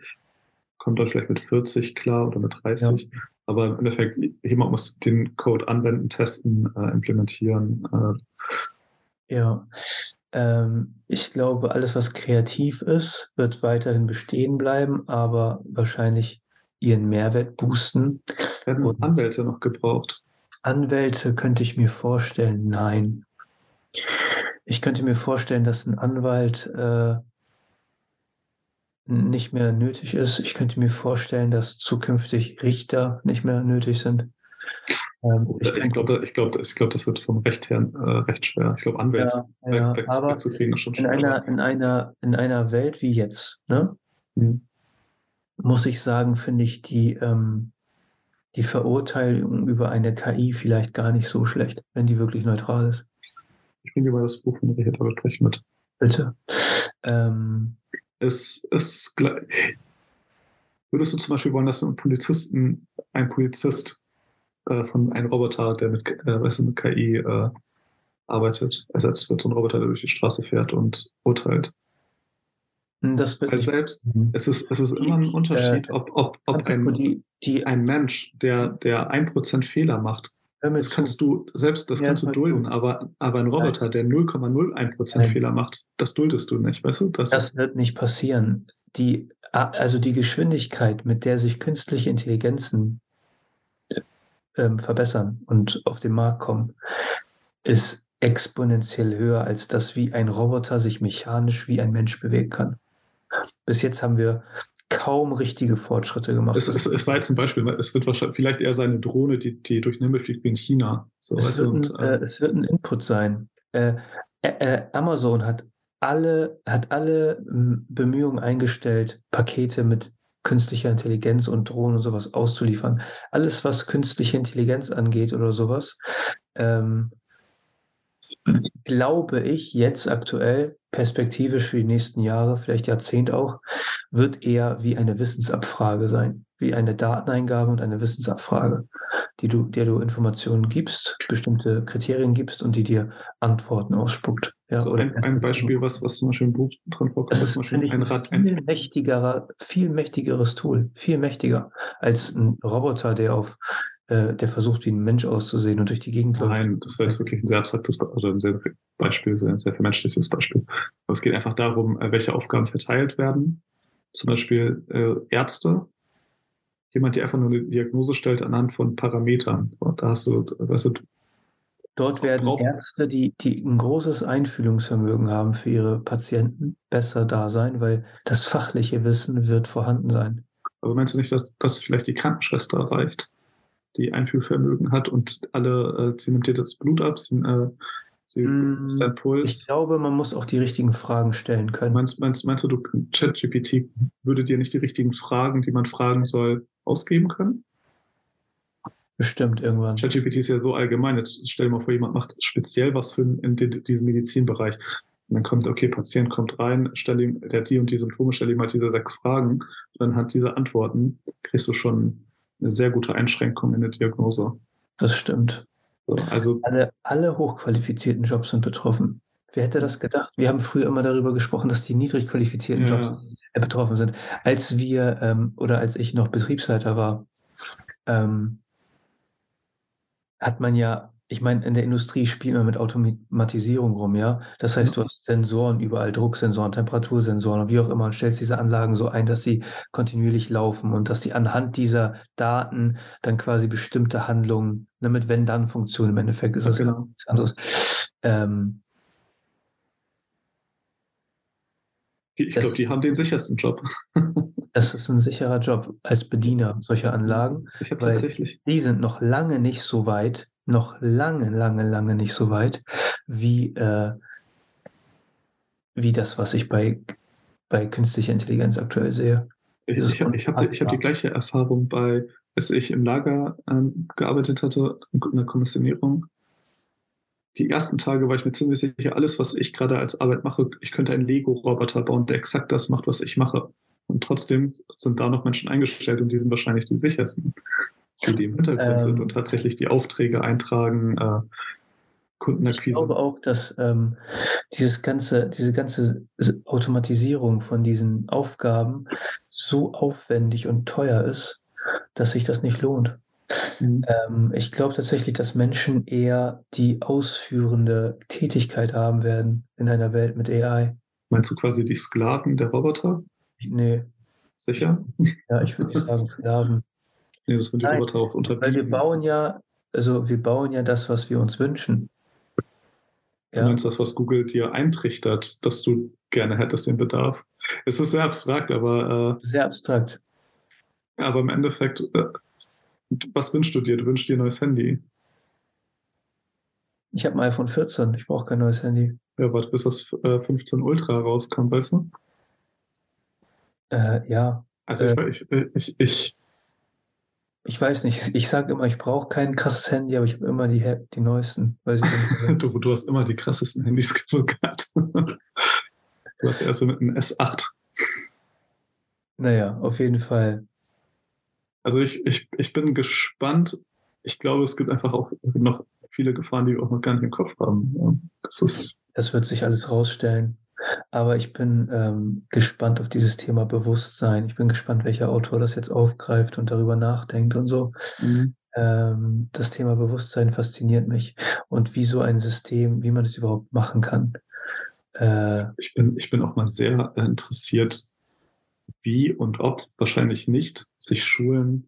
kommt dann vielleicht mit 40 klar oder mit 30. Ja. Aber im Endeffekt, jemand muss den Code anwenden, testen, äh, implementieren. Äh. Ja, ähm, ich glaube, alles, was kreativ ist, wird weiterhin bestehen bleiben, aber wahrscheinlich ihren Mehrwert boosten. Werden Und Anwälte noch gebraucht? Anwälte könnte ich mir vorstellen, nein. Ich könnte mir vorstellen, dass ein Anwalt äh, nicht mehr nötig ist. Ich könnte mir vorstellen, dass zukünftig Richter nicht mehr nötig sind. Ähm, ich, ich glaube, ich glaub, ich glaub, das wird vom Recht her äh, recht schwer. Ich glaube, Anwälte ja, ja, weg, aber wegzukriegen ist schon schwer. In einer, in, einer, in einer Welt wie jetzt, ne, mhm. muss ich sagen, finde ich die, ähm, die Verurteilung über eine KI vielleicht gar nicht so schlecht, wenn die wirklich neutral ist. Ich bringe mal das Buch von Richard Albrecht mit. Bitte. Ähm, es ist Würdest du zum Beispiel wollen, dass ein Polizisten, ein Polizist äh, von einem Roboter, der mit, äh, weißt du, mit KI äh, arbeitet, ersetzt wird, so ein Roboter, der durch die Straße fährt und urteilt? Hm, das wird Weil selbst, es ist, es ist immer ein Unterschied, ob, ob, ob ein, die, die, ein Mensch, der, der ein Prozent Fehler macht, das kannst du, selbst das ja, kannst du dulden, aber, aber ein Roboter, der 0,01% Fehler macht, das duldest du nicht, weißt du? Das, das wird nicht passieren. Die, also die Geschwindigkeit, mit der sich künstliche Intelligenzen ähm, verbessern und auf den Markt kommen, ist exponentiell höher, als das, wie ein Roboter sich mechanisch wie ein Mensch bewegen kann. Bis jetzt haben wir kaum richtige Fortschritte gemacht. Es, es, es war jetzt ein Beispiel, es wird wahrscheinlich vielleicht eher seine Drohne, die, die durch den Himmel fliegt wie in China. So, es, wird und, ein, äh, äh, es wird ein Input sein. Äh, äh, Amazon hat alle, hat alle Bemühungen eingestellt, Pakete mit künstlicher Intelligenz und Drohnen und sowas auszuliefern. Alles, was künstliche Intelligenz angeht oder sowas, ähm, glaube ich jetzt aktuell, perspektivisch für die nächsten Jahre, vielleicht Jahrzehnt auch, wird eher wie eine Wissensabfrage sein, wie eine Dateneingabe und eine Wissensabfrage. Die du, der du Informationen gibst, bestimmte Kriterien gibst und die dir Antworten ausspuckt. Ja, also ein, ein Beispiel, was, was zum Beispiel im Buch drin vorkommt, das ist zum Beispiel ein Rad. Viel, ein mächtigerer, viel mächtigeres Tool, viel mächtiger als ein Roboter, der auf äh, der versucht, wie ein Mensch auszusehen und durch die Gegend läuft. Nein, das war jetzt wirklich ein sehr abstraktes oder ein sehr Beispiel, ein sehr vermenschliches Beispiel. Aber es geht einfach darum, äh, welche Aufgaben verteilt werden. Zum Beispiel äh, Ärzte jemand, der einfach nur eine Diagnose stellt anhand von Parametern. Da hast du, weißt du, Dort werden Ärzte, die, die ein großes Einfühlungsvermögen haben für ihre Patienten, besser da sein, weil das fachliche Wissen wird vorhanden sein. Aber meinst du nicht, dass das vielleicht die Krankenschwester erreicht, die Einfühlvermögen hat und alle, äh, sie nimmt dir das Blut ab, sie, äh, sie mm, dein Puls? Ich glaube, man muss auch die richtigen Fragen stellen können. Meinst, meinst, meinst du, du ChatGPT würde dir nicht die richtigen Fragen, die man fragen soll, ausgeben können? Bestimmt irgendwann. ChatGPT ist ja so allgemein. Jetzt stell dir mal vor, jemand macht speziell was für in diesem Medizinbereich. Und dann kommt, okay, Patient kommt rein, stell ihm, der hat die und die Symptome, stell ihm halt diese sechs Fragen. Dann hat diese Antworten, kriegst du schon eine sehr gute Einschränkung in der Diagnose. Das stimmt. So, also alle, alle hochqualifizierten Jobs sind betroffen. Wer hätte das gedacht? Wir haben früher immer darüber gesprochen, dass die niedrig qualifizierten ja. Jobs betroffen sind. Als wir ähm, oder als ich noch Betriebsleiter war, ähm, hat man ja, ich meine, in der Industrie spielt man mit Automatisierung rum, ja. Das heißt, du hast Sensoren überall, Drucksensoren, Temperatursensoren und wie auch immer und stellst diese Anlagen so ein, dass sie kontinuierlich laufen und dass sie anhand dieser Daten dann quasi bestimmte Handlungen, ne, mit Wenn-Dann-Funktionen im Endeffekt ist das genau. nichts anderes. Ähm, ich glaube, die haben den sichersten Job. das ist ein sicherer Job als Bediener solcher Anlagen. Ich habe tatsächlich. Die sind noch lange nicht so weit, noch lange, lange, lange nicht so weit, wie, äh, wie das, was ich bei, bei künstlicher Intelligenz aktuell sehe. Ich, ich habe hab die, gleiche Erfahrung bei, als ich im Lager ähm, gearbeitet hatte, in der Kommissionierung die ersten Tage war ich mir ziemlich sicher, alles, was ich gerade als Arbeit mache, ich könnte einen Lego-Roboter bauen, der exakt das macht, was ich mache. Und trotzdem sind da noch Menschen eingestellt und die sind wahrscheinlich die sichersten, die, die im Hintergrund ähm, sind und tatsächlich die Aufträge eintragen, äh, Kundenakquise. Ich glaube auch, dass ähm, dieses ganze, diese ganze Automatisierung von diesen Aufgaben so aufwendig und teuer ist, dass sich das nicht lohnt. Mhm. Ähm, ich glaube tatsächlich, dass Menschen eher die ausführende Tätigkeit haben werden in einer Welt mit AI. Meinst du quasi die Sklaven der Roboter? Nee. Sicher? Ja, ich würde nicht sagen Sklaven. Nee, das sind die Nein, Roboter auch unterbieten. Weil wir bauen ja, also wir bauen ja das, was wir uns wünschen. Ja. Du meinst das, was Google dir eintrichtert, dass du gerne hättest den Bedarf? Es ist sehr abstrakt, aber. Äh, sehr abstrakt. Aber im Endeffekt, äh, was wünschst du dir? Du wünschst dir ein neues Handy. Ich habe ein iPhone 14, ich brauche kein neues Handy. Ja, warte, bis das äh, 15 Ultra rauskommt, weißt du? Äh, ja. Also äh, ich, ich, ich, ich, weiß nicht, ich sage immer, ich brauche kein krasses Handy, aber ich habe immer die, die neuesten. du, du hast immer die krassesten Handys gehabt. du hast erst mit einem S8. Naja, auf jeden Fall. Also ich, ich, ich bin gespannt. Ich glaube, es gibt einfach auch noch viele Gefahren, die wir auch noch gar nicht im Kopf haben. Das, ist das wird sich alles rausstellen. Aber ich bin ähm, gespannt auf dieses Thema Bewusstsein. Ich bin gespannt, welcher Autor das jetzt aufgreift und darüber nachdenkt und so. Mhm. Ähm, das Thema Bewusstsein fasziniert mich und wie so ein System, wie man das überhaupt machen kann. Äh, ich, bin, ich bin auch mal sehr interessiert, wie und ob, wahrscheinlich nicht, sich Schulen,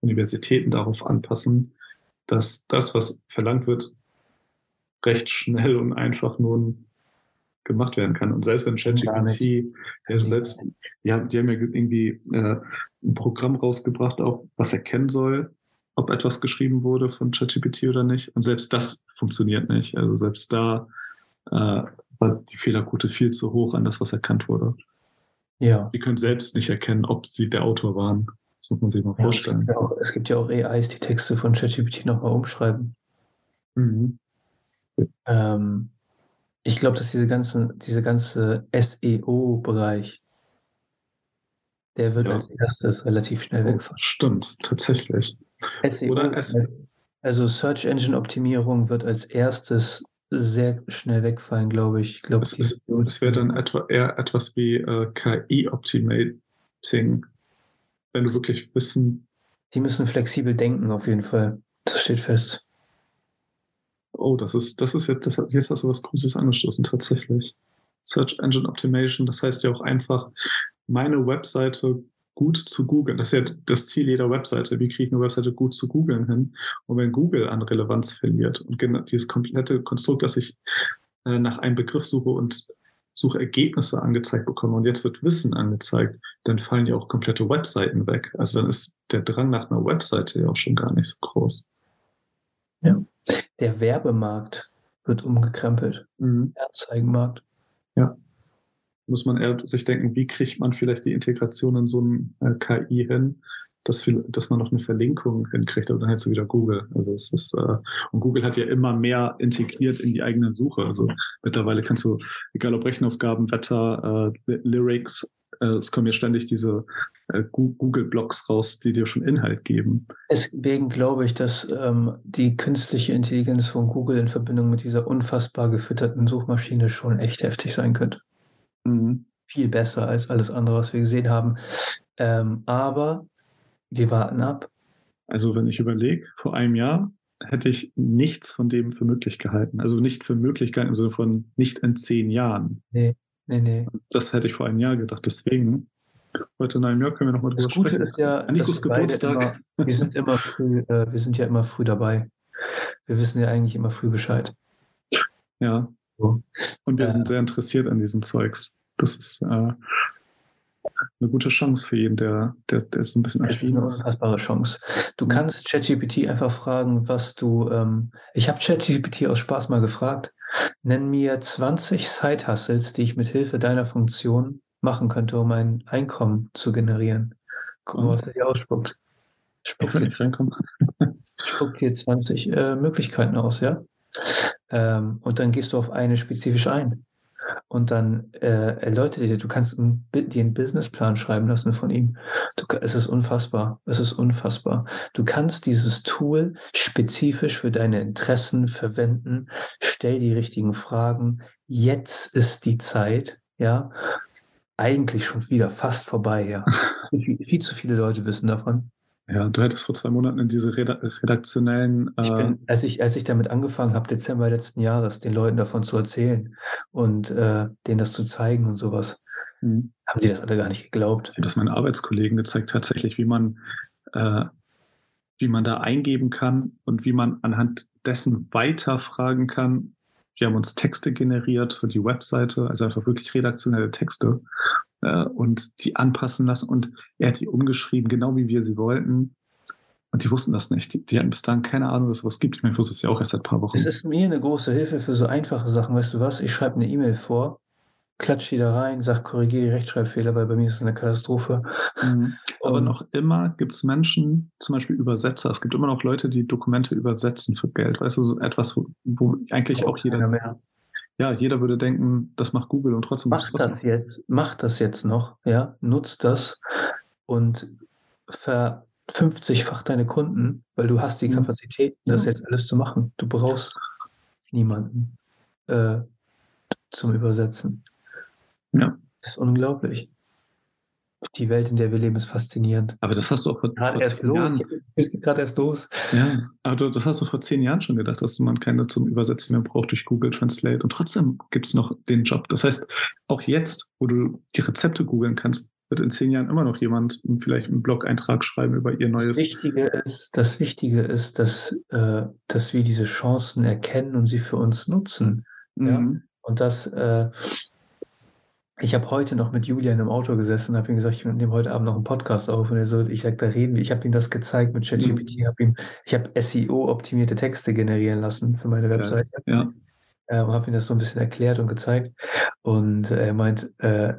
Universitäten darauf anpassen, dass das, was verlangt wird, recht schnell und einfach nun gemacht werden kann. Und selbst wenn ChatGPT, ja, selbst, ja, die haben ja irgendwie äh, ein Programm rausgebracht, auch was erkennen soll, ob etwas geschrieben wurde von ChatGPT oder nicht. Und selbst das funktioniert nicht. Also selbst da äh, war die Fehlerquote viel zu hoch an das, was erkannt wurde. Ja. Die können selbst nicht erkennen, ob sie der Autor waren. Das muss man sich mal ja, vorstellen. Es gibt, ja auch, es gibt ja auch AIs, die Texte von ChatGPT nochmal umschreiben. Mhm. Ähm, ich glaube, dass diese ganzen, diese ganze SEO-Bereich, der wird ja. als erstes relativ schnell wegfallen. Stimmt, tatsächlich. SEO, Oder S Also Search Engine Optimierung wird als erstes sehr schnell wegfallen, glaube ich. ich glaub, es, es, es wäre dann etwa, eher etwas wie äh, KI-Optimating, wenn du wirklich wissen. Die müssen flexibel denken, auf jeden Fall. Das steht fest. Oh, das ist, das ist jetzt, das, jetzt hast du was Großes angestoßen, tatsächlich. Search Engine Optimation, das heißt ja auch einfach, meine Webseite gut zu googeln. Das ist ja das Ziel jeder Webseite. Wie kriege ich eine Webseite gut zu googeln hin? Und wenn Google an Relevanz verliert und dieses komplette Konstrukt, dass ich äh, nach einem Begriff suche und Suchergebnisse angezeigt bekomme und jetzt wird Wissen angezeigt, dann fallen ja auch komplette Webseiten weg. Also dann ist der Drang nach einer Webseite ja auch schon gar nicht so groß. Ja. Der Werbemarkt wird umgekrempelt. Mhm. Der Anzeigenmarkt. Ja. Muss man eher sich denken, wie kriegt man vielleicht die Integration in so ein äh, KI hin, dass, viel, dass man noch eine Verlinkung hinkriegt, aber dann hättest du wieder Google. Also es ist, äh, und Google hat ja immer mehr integriert in die eigene Suche. Also mittlerweile kannst du, egal ob Rechenaufgaben, Wetter, äh, Lyrics, äh, es kommen ja ständig diese äh, Google-Blogs raus, die dir schon Inhalt geben. Deswegen glaube ich, dass ähm, die künstliche Intelligenz von Google in Verbindung mit dieser unfassbar gefütterten Suchmaschine schon echt heftig sein könnte. Mhm. Viel besser als alles andere, was wir gesehen haben. Ähm, aber wir warten ab. Also wenn ich überlege, vor einem Jahr hätte ich nichts von dem für möglich gehalten. Also nicht für Möglichkeiten im Sinne von nicht in zehn Jahren. Nee. Nee, nee. Das hätte ich vor einem Jahr gedacht. Deswegen, heute in einem Jahr können wir nochmal drüber das Gute sprechen. Ist ja, Nikos Geburtstag. Immer, wir, sind immer früh, äh, wir sind ja immer früh dabei. Wir wissen ja eigentlich immer früh Bescheid. Ja. So. Und wir äh, sind sehr interessiert an diesem Zeugs. Das ist äh, eine gute Chance für jeden, der, der, der ist ein bisschen Das ist eine unfassbare Chance. Du mhm. kannst ChatGPT einfach fragen, was du. Ähm, ich habe ChatGPT aus Spaß mal gefragt. Nenn mir 20 Side-Hustles, die ich mit Hilfe deiner Funktion machen könnte, um ein Einkommen zu generieren. Guck mal, was er dir ausspuckt. Spuckt dir, spuckt dir 20 äh, Möglichkeiten aus, ja? Ähm, und dann gehst du auf eine spezifisch ein und dann äh, erläutert dir, du kannst ein, dir einen Businessplan schreiben lassen von ihm. Du, es ist unfassbar. Es ist unfassbar. Du kannst dieses Tool spezifisch für deine Interessen verwenden. Stell die richtigen Fragen. Jetzt ist die Zeit, ja. Eigentlich schon wieder fast vorbei, ja. viel, viel zu viele Leute wissen davon. Ja, du hättest vor zwei Monaten in diese redaktionellen. Äh ich bin, als ich, als ich damit angefangen habe, Dezember letzten Jahres, den Leuten davon zu erzählen und äh, denen das zu zeigen und sowas, mhm. haben die das alle gar nicht geglaubt. Ich habe das meinen Arbeitskollegen gezeigt, tatsächlich, wie man, äh, wie man da eingeben kann und wie man anhand dessen weiterfragen kann. Wir haben uns Texte generiert für die Webseite, also einfach wirklich redaktionelle Texte äh, und die anpassen lassen. Und er hat die umgeschrieben, genau wie wir sie wollten. Und die wussten das nicht. Die, die hatten bis dahin keine Ahnung, dass es was gibt. Ich meine, ich wusste es ja auch erst seit ein paar Wochen. Es ist mir eine große Hilfe für so einfache Sachen. Weißt du was? Ich schreibe eine E-Mail vor, klatsche die da rein, sage, korrigiere die Rechtschreibfehler, weil bei mir ist es eine Katastrophe. Mhm. Aber noch immer gibt es Menschen, zum Beispiel Übersetzer. Es gibt immer noch Leute, die Dokumente übersetzen für Geld. Weißt du, so etwas, wo, wo eigentlich auch jeder. Mehr ja, jeder würde denken, das macht Google und trotzdem macht das jetzt, macht das jetzt noch, ja, nutzt das und ver 50-fach deine Kunden, weil du hast die Kapazität, das jetzt alles zu machen. Du brauchst niemanden äh, zum Übersetzen. Ja. Das ist unglaublich die Welt, in der wir leben, ist faszinierend. Aber das hast du auch vor, vor zehn los. Jahren. Es geht gerade erst los. Ja, aber das hast du vor zehn Jahren schon gedacht, dass man keine zum Übersetzen mehr braucht durch Google Translate. Und trotzdem gibt es noch den Job. Das heißt, auch jetzt, wo du die Rezepte googeln kannst, wird in zehn Jahren immer noch jemand vielleicht einen Blog-Eintrag schreiben über ihr neues. Das Wichtige ist, das Wichtige ist dass, äh, dass wir diese Chancen erkennen und sie für uns nutzen. Mhm. Ja? Und das, äh, ich habe heute noch mit Julian im Auto gesessen, habe ihm gesagt, ich nehme heute Abend noch einen Podcast auf. Und er so, ich sage, da reden wir. Ich habe ihm das gezeigt mit ChatGPT. Mhm. Hab ihm, ich habe SEO-optimierte Texte generieren lassen für meine Webseite. Ja. ja. Und habe ihm das so ein bisschen erklärt und gezeigt. Und er meint, äh,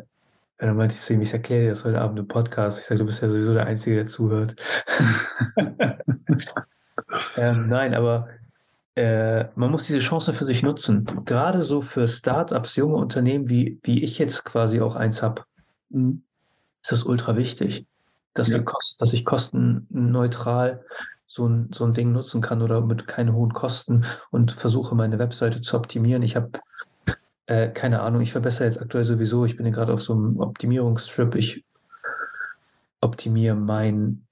dann meinte ich zu ihm, ich erkläre dir das heute Abend im Podcast. Ich sage, du bist ja sowieso der Einzige, der zuhört. ähm, nein, aber äh, man muss diese Chance für sich nutzen. Gerade so für Startups, junge Unternehmen, wie, wie ich jetzt quasi auch eins habe, mhm. ist das ultra wichtig, dass, ja. wir kost, dass ich kostenneutral so ein, so ein Ding nutzen kann oder mit keine hohen Kosten und versuche meine Webseite zu optimieren. Ich habe äh, keine Ahnung, ich verbessere jetzt aktuell sowieso, ich bin ja gerade auf so einem Optimierungstrip, ich optimiere mein,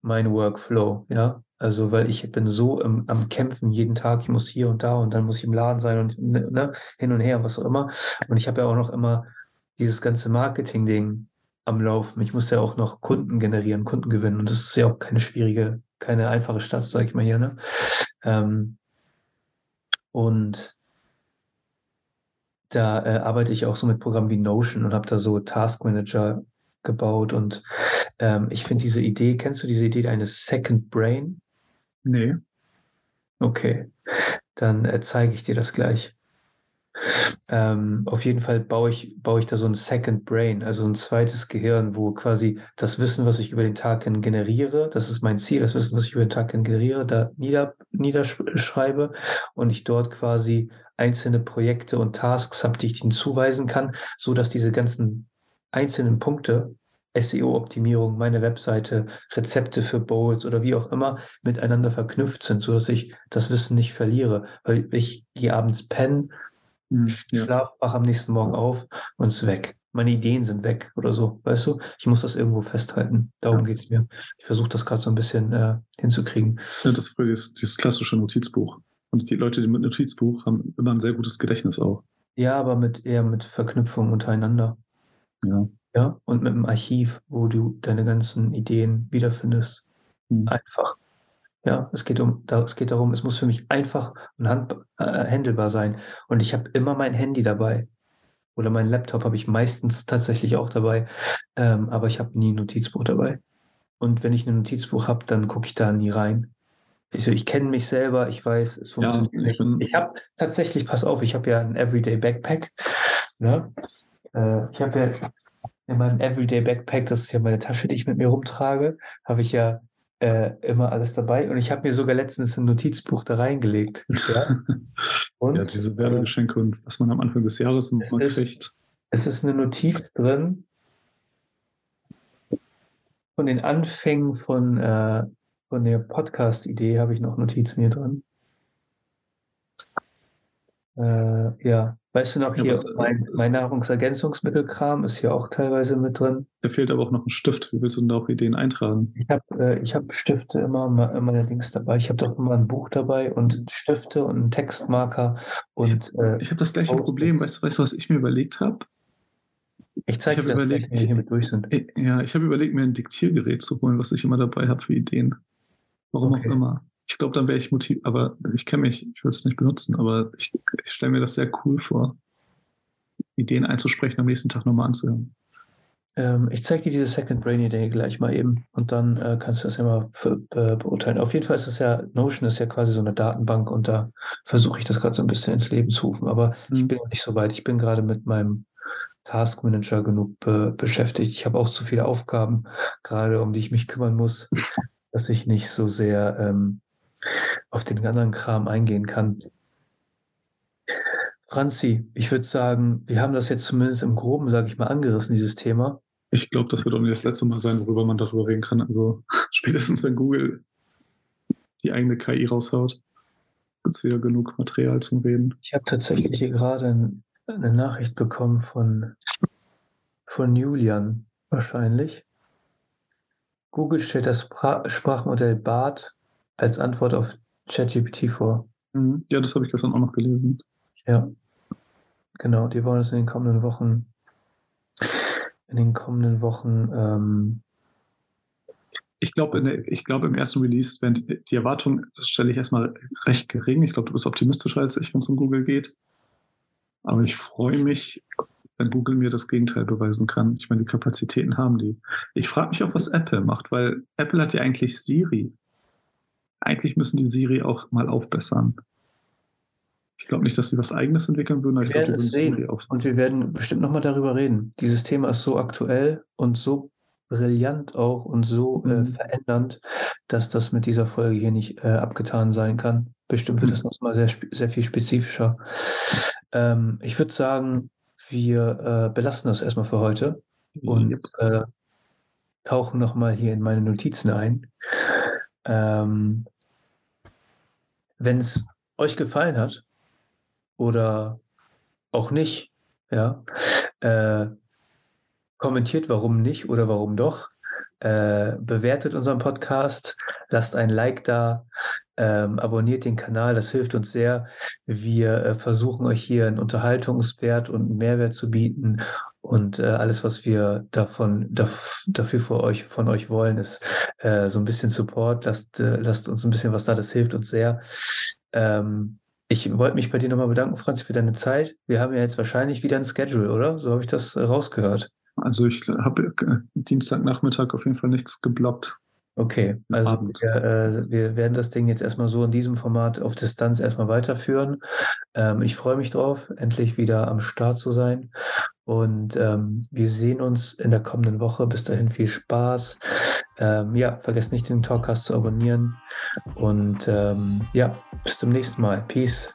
mein Workflow, ja. Also, weil ich bin so im, am Kämpfen jeden Tag, ich muss hier und da und dann muss ich im Laden sein und ne, ne hin und her, was auch immer. Und ich habe ja auch noch immer dieses ganze Marketing-Ding am Laufen. Ich muss ja auch noch Kunden generieren, Kunden gewinnen. Und das ist ja auch keine schwierige, keine einfache Stadt, sage ich mal hier. Ne? Ähm, und da äh, arbeite ich auch so mit Programmen wie Notion und habe da so Task Manager gebaut. Und ähm, ich finde diese Idee, kennst du diese Idee eines Second Brain? Nee. Okay, dann äh, zeige ich dir das gleich. Ähm, auf jeden Fall baue ich, baue ich da so ein Second Brain, also ein zweites Gehirn, wo quasi das Wissen, was ich über den Tag generiere, das ist mein Ziel, das Wissen, was ich über den Tag generiere, da nieder, niederschreibe und ich dort quasi einzelne Projekte und Tasks habe, die ich ihnen zuweisen kann, so dass diese ganzen einzelnen Punkte SEO-Optimierung, meine Webseite, Rezepte für Bowls oder wie auch immer miteinander verknüpft sind, so dass ich das Wissen nicht verliere, weil ich gehe abends pennen, hm, ja. schlaf, wach am nächsten Morgen auf und es ist weg. Meine Ideen sind weg oder so, weißt du? Ich muss das irgendwo festhalten. Darum ja. geht es mir. Ich versuche das gerade so ein bisschen äh, hinzukriegen. Ja, das ist dieses klassische Notizbuch. Und die Leute, die mit Notizbuch haben immer ein sehr gutes Gedächtnis auch. Ja, aber mit eher mit Verknüpfung untereinander. Ja. Ja, und mit dem Archiv, wo du deine ganzen Ideen wiederfindest. Mhm. Einfach. Ja, es geht um, es geht darum, es muss für mich einfach und hand, äh, handelbar sein. Und ich habe immer mein Handy dabei. Oder mein Laptop habe ich meistens tatsächlich auch dabei. Ähm, aber ich habe nie ein Notizbuch dabei. Und wenn ich ein Notizbuch habe, dann gucke ich da nie rein. Also ich kenne mich selber, ich weiß, es funktioniert ja, nicht. Ich habe tatsächlich, pass auf, ich habe ja ein Everyday Backpack. Ne? Äh, ich habe ja in meinem Everyday Backpack, das ist ja meine Tasche, die ich mit mir rumtrage, habe ich ja äh, immer alles dabei. Und ich habe mir sogar letztens ein Notizbuch da reingelegt. Ja, und, ja diese Werbegeschenke äh, und was man am Anfang des Jahres mal kriegt. Es ist eine Notiz drin von den Anfängen von, äh, von der Podcast-Idee habe ich noch Notizen hier drin. Äh, ja, weißt du noch, hier was, mein, mein Nahrungsergänzungsmittelkram ist hier auch teilweise mit drin. Da fehlt aber auch noch ein Stift. Wie willst du denn da auch Ideen eintragen? Ich habe äh, hab Stifte immer, immer der Dings dabei. Ich habe doch immer ein Buch dabei und Stifte und einen Textmarker. Und, äh, ich habe das gleiche Problem. Weißt, weißt du, was ich mir überlegt habe? Ich zeige dir das überlegt, gleich, wenn wir hiermit durch sind. Ja, ich habe überlegt, mir ein Diktiergerät zu holen, was ich immer dabei habe für Ideen. Warum okay. auch immer. Ich glaube, dann wäre ich motiviert, aber ich kenne mich, ich will es nicht benutzen, aber ich, ich stelle mir das sehr cool vor, Ideen einzusprechen, am nächsten Tag nochmal anzuhören. Ähm, ich zeige dir diese Second Brain Idee gleich mal eben und dann äh, kannst du das ja mal äh, beurteilen. Auf jeden Fall ist es ja, Notion ist ja quasi so eine Datenbank und da versuche ich das gerade so ein bisschen ins Leben zu rufen, aber mhm. ich bin noch nicht so weit. Ich bin gerade mit meinem Task Manager genug be beschäftigt. Ich habe auch zu viele Aufgaben, gerade um die ich mich kümmern muss, dass ich nicht so sehr ähm, auf den anderen Kram eingehen kann. Franzi, ich würde sagen, wir haben das jetzt zumindest im Groben, sage ich mal, angerissen, dieses Thema. Ich glaube, das wird auch nicht das letzte Mal sein, worüber man darüber reden kann. Also spätestens, wenn Google die eigene KI raushaut, wird es wieder genug Material zum Reden. Ich habe tatsächlich hier gerade eine Nachricht bekommen von, von Julian wahrscheinlich. Google stellt das Sprachmodell BART als Antwort auf ChatGPT vor. Mhm. Ja, das habe ich gestern auch noch gelesen. Ja, genau. Die wollen es in den kommenden Wochen, in den kommenden Wochen. Ähm, ich glaube, ich glaube, im ersten Release wenn die Erwartung stelle ich erstmal recht gering. Ich glaube, du bist optimistischer als ich, wenn es um Google geht. Aber ich freue mich, wenn Google mir das Gegenteil beweisen kann. Ich meine, die Kapazitäten haben die. Ich frage mich auch, was Apple macht, weil Apple hat ja eigentlich Siri eigentlich müssen die Siri auch mal aufbessern. Ich glaube nicht, dass sie was Eigenes entwickeln würden, aber wir ich glaube, die würden Siri. Und wir werden bestimmt nochmal darüber reden. Dieses Thema ist so aktuell und so brillant auch und so äh, mhm. äh, verändernd, dass das mit dieser Folge hier nicht äh, abgetan sein kann. Bestimmt wird mhm. das nochmal sehr, sehr viel spezifischer. Ähm, ich würde sagen, wir äh, belassen das erstmal für heute und äh, tauchen nochmal hier in meine Notizen ein. Ähm, Wenn es euch gefallen hat oder auch nicht, ja, äh, kommentiert, warum nicht oder warum doch. Äh, bewertet unseren Podcast, lasst ein Like da, ähm, abonniert den Kanal, das hilft uns sehr. Wir äh, versuchen euch hier einen Unterhaltungswert und einen Mehrwert zu bieten. Und äh, alles, was wir davon daf dafür für euch, von euch wollen, ist äh, so ein bisschen Support. Lasst, äh, lasst uns ein bisschen was da, das hilft uns sehr. Ähm, ich wollte mich bei dir nochmal bedanken, Franz, für deine Zeit. Wir haben ja jetzt wahrscheinlich wieder ein Schedule, oder? So habe ich das äh, rausgehört. Also ich habe äh, Dienstagnachmittag auf jeden Fall nichts geblockt. Okay, also wir, äh, wir, werden das Ding jetzt erstmal so in diesem Format auf Distanz erstmal weiterführen. Ähm, ich freue mich drauf, endlich wieder am Start zu sein. Und ähm, wir sehen uns in der kommenden Woche. Bis dahin viel Spaß. Ähm, ja, vergesst nicht den Talkcast zu abonnieren. Und ähm, ja, bis zum nächsten Mal. Peace.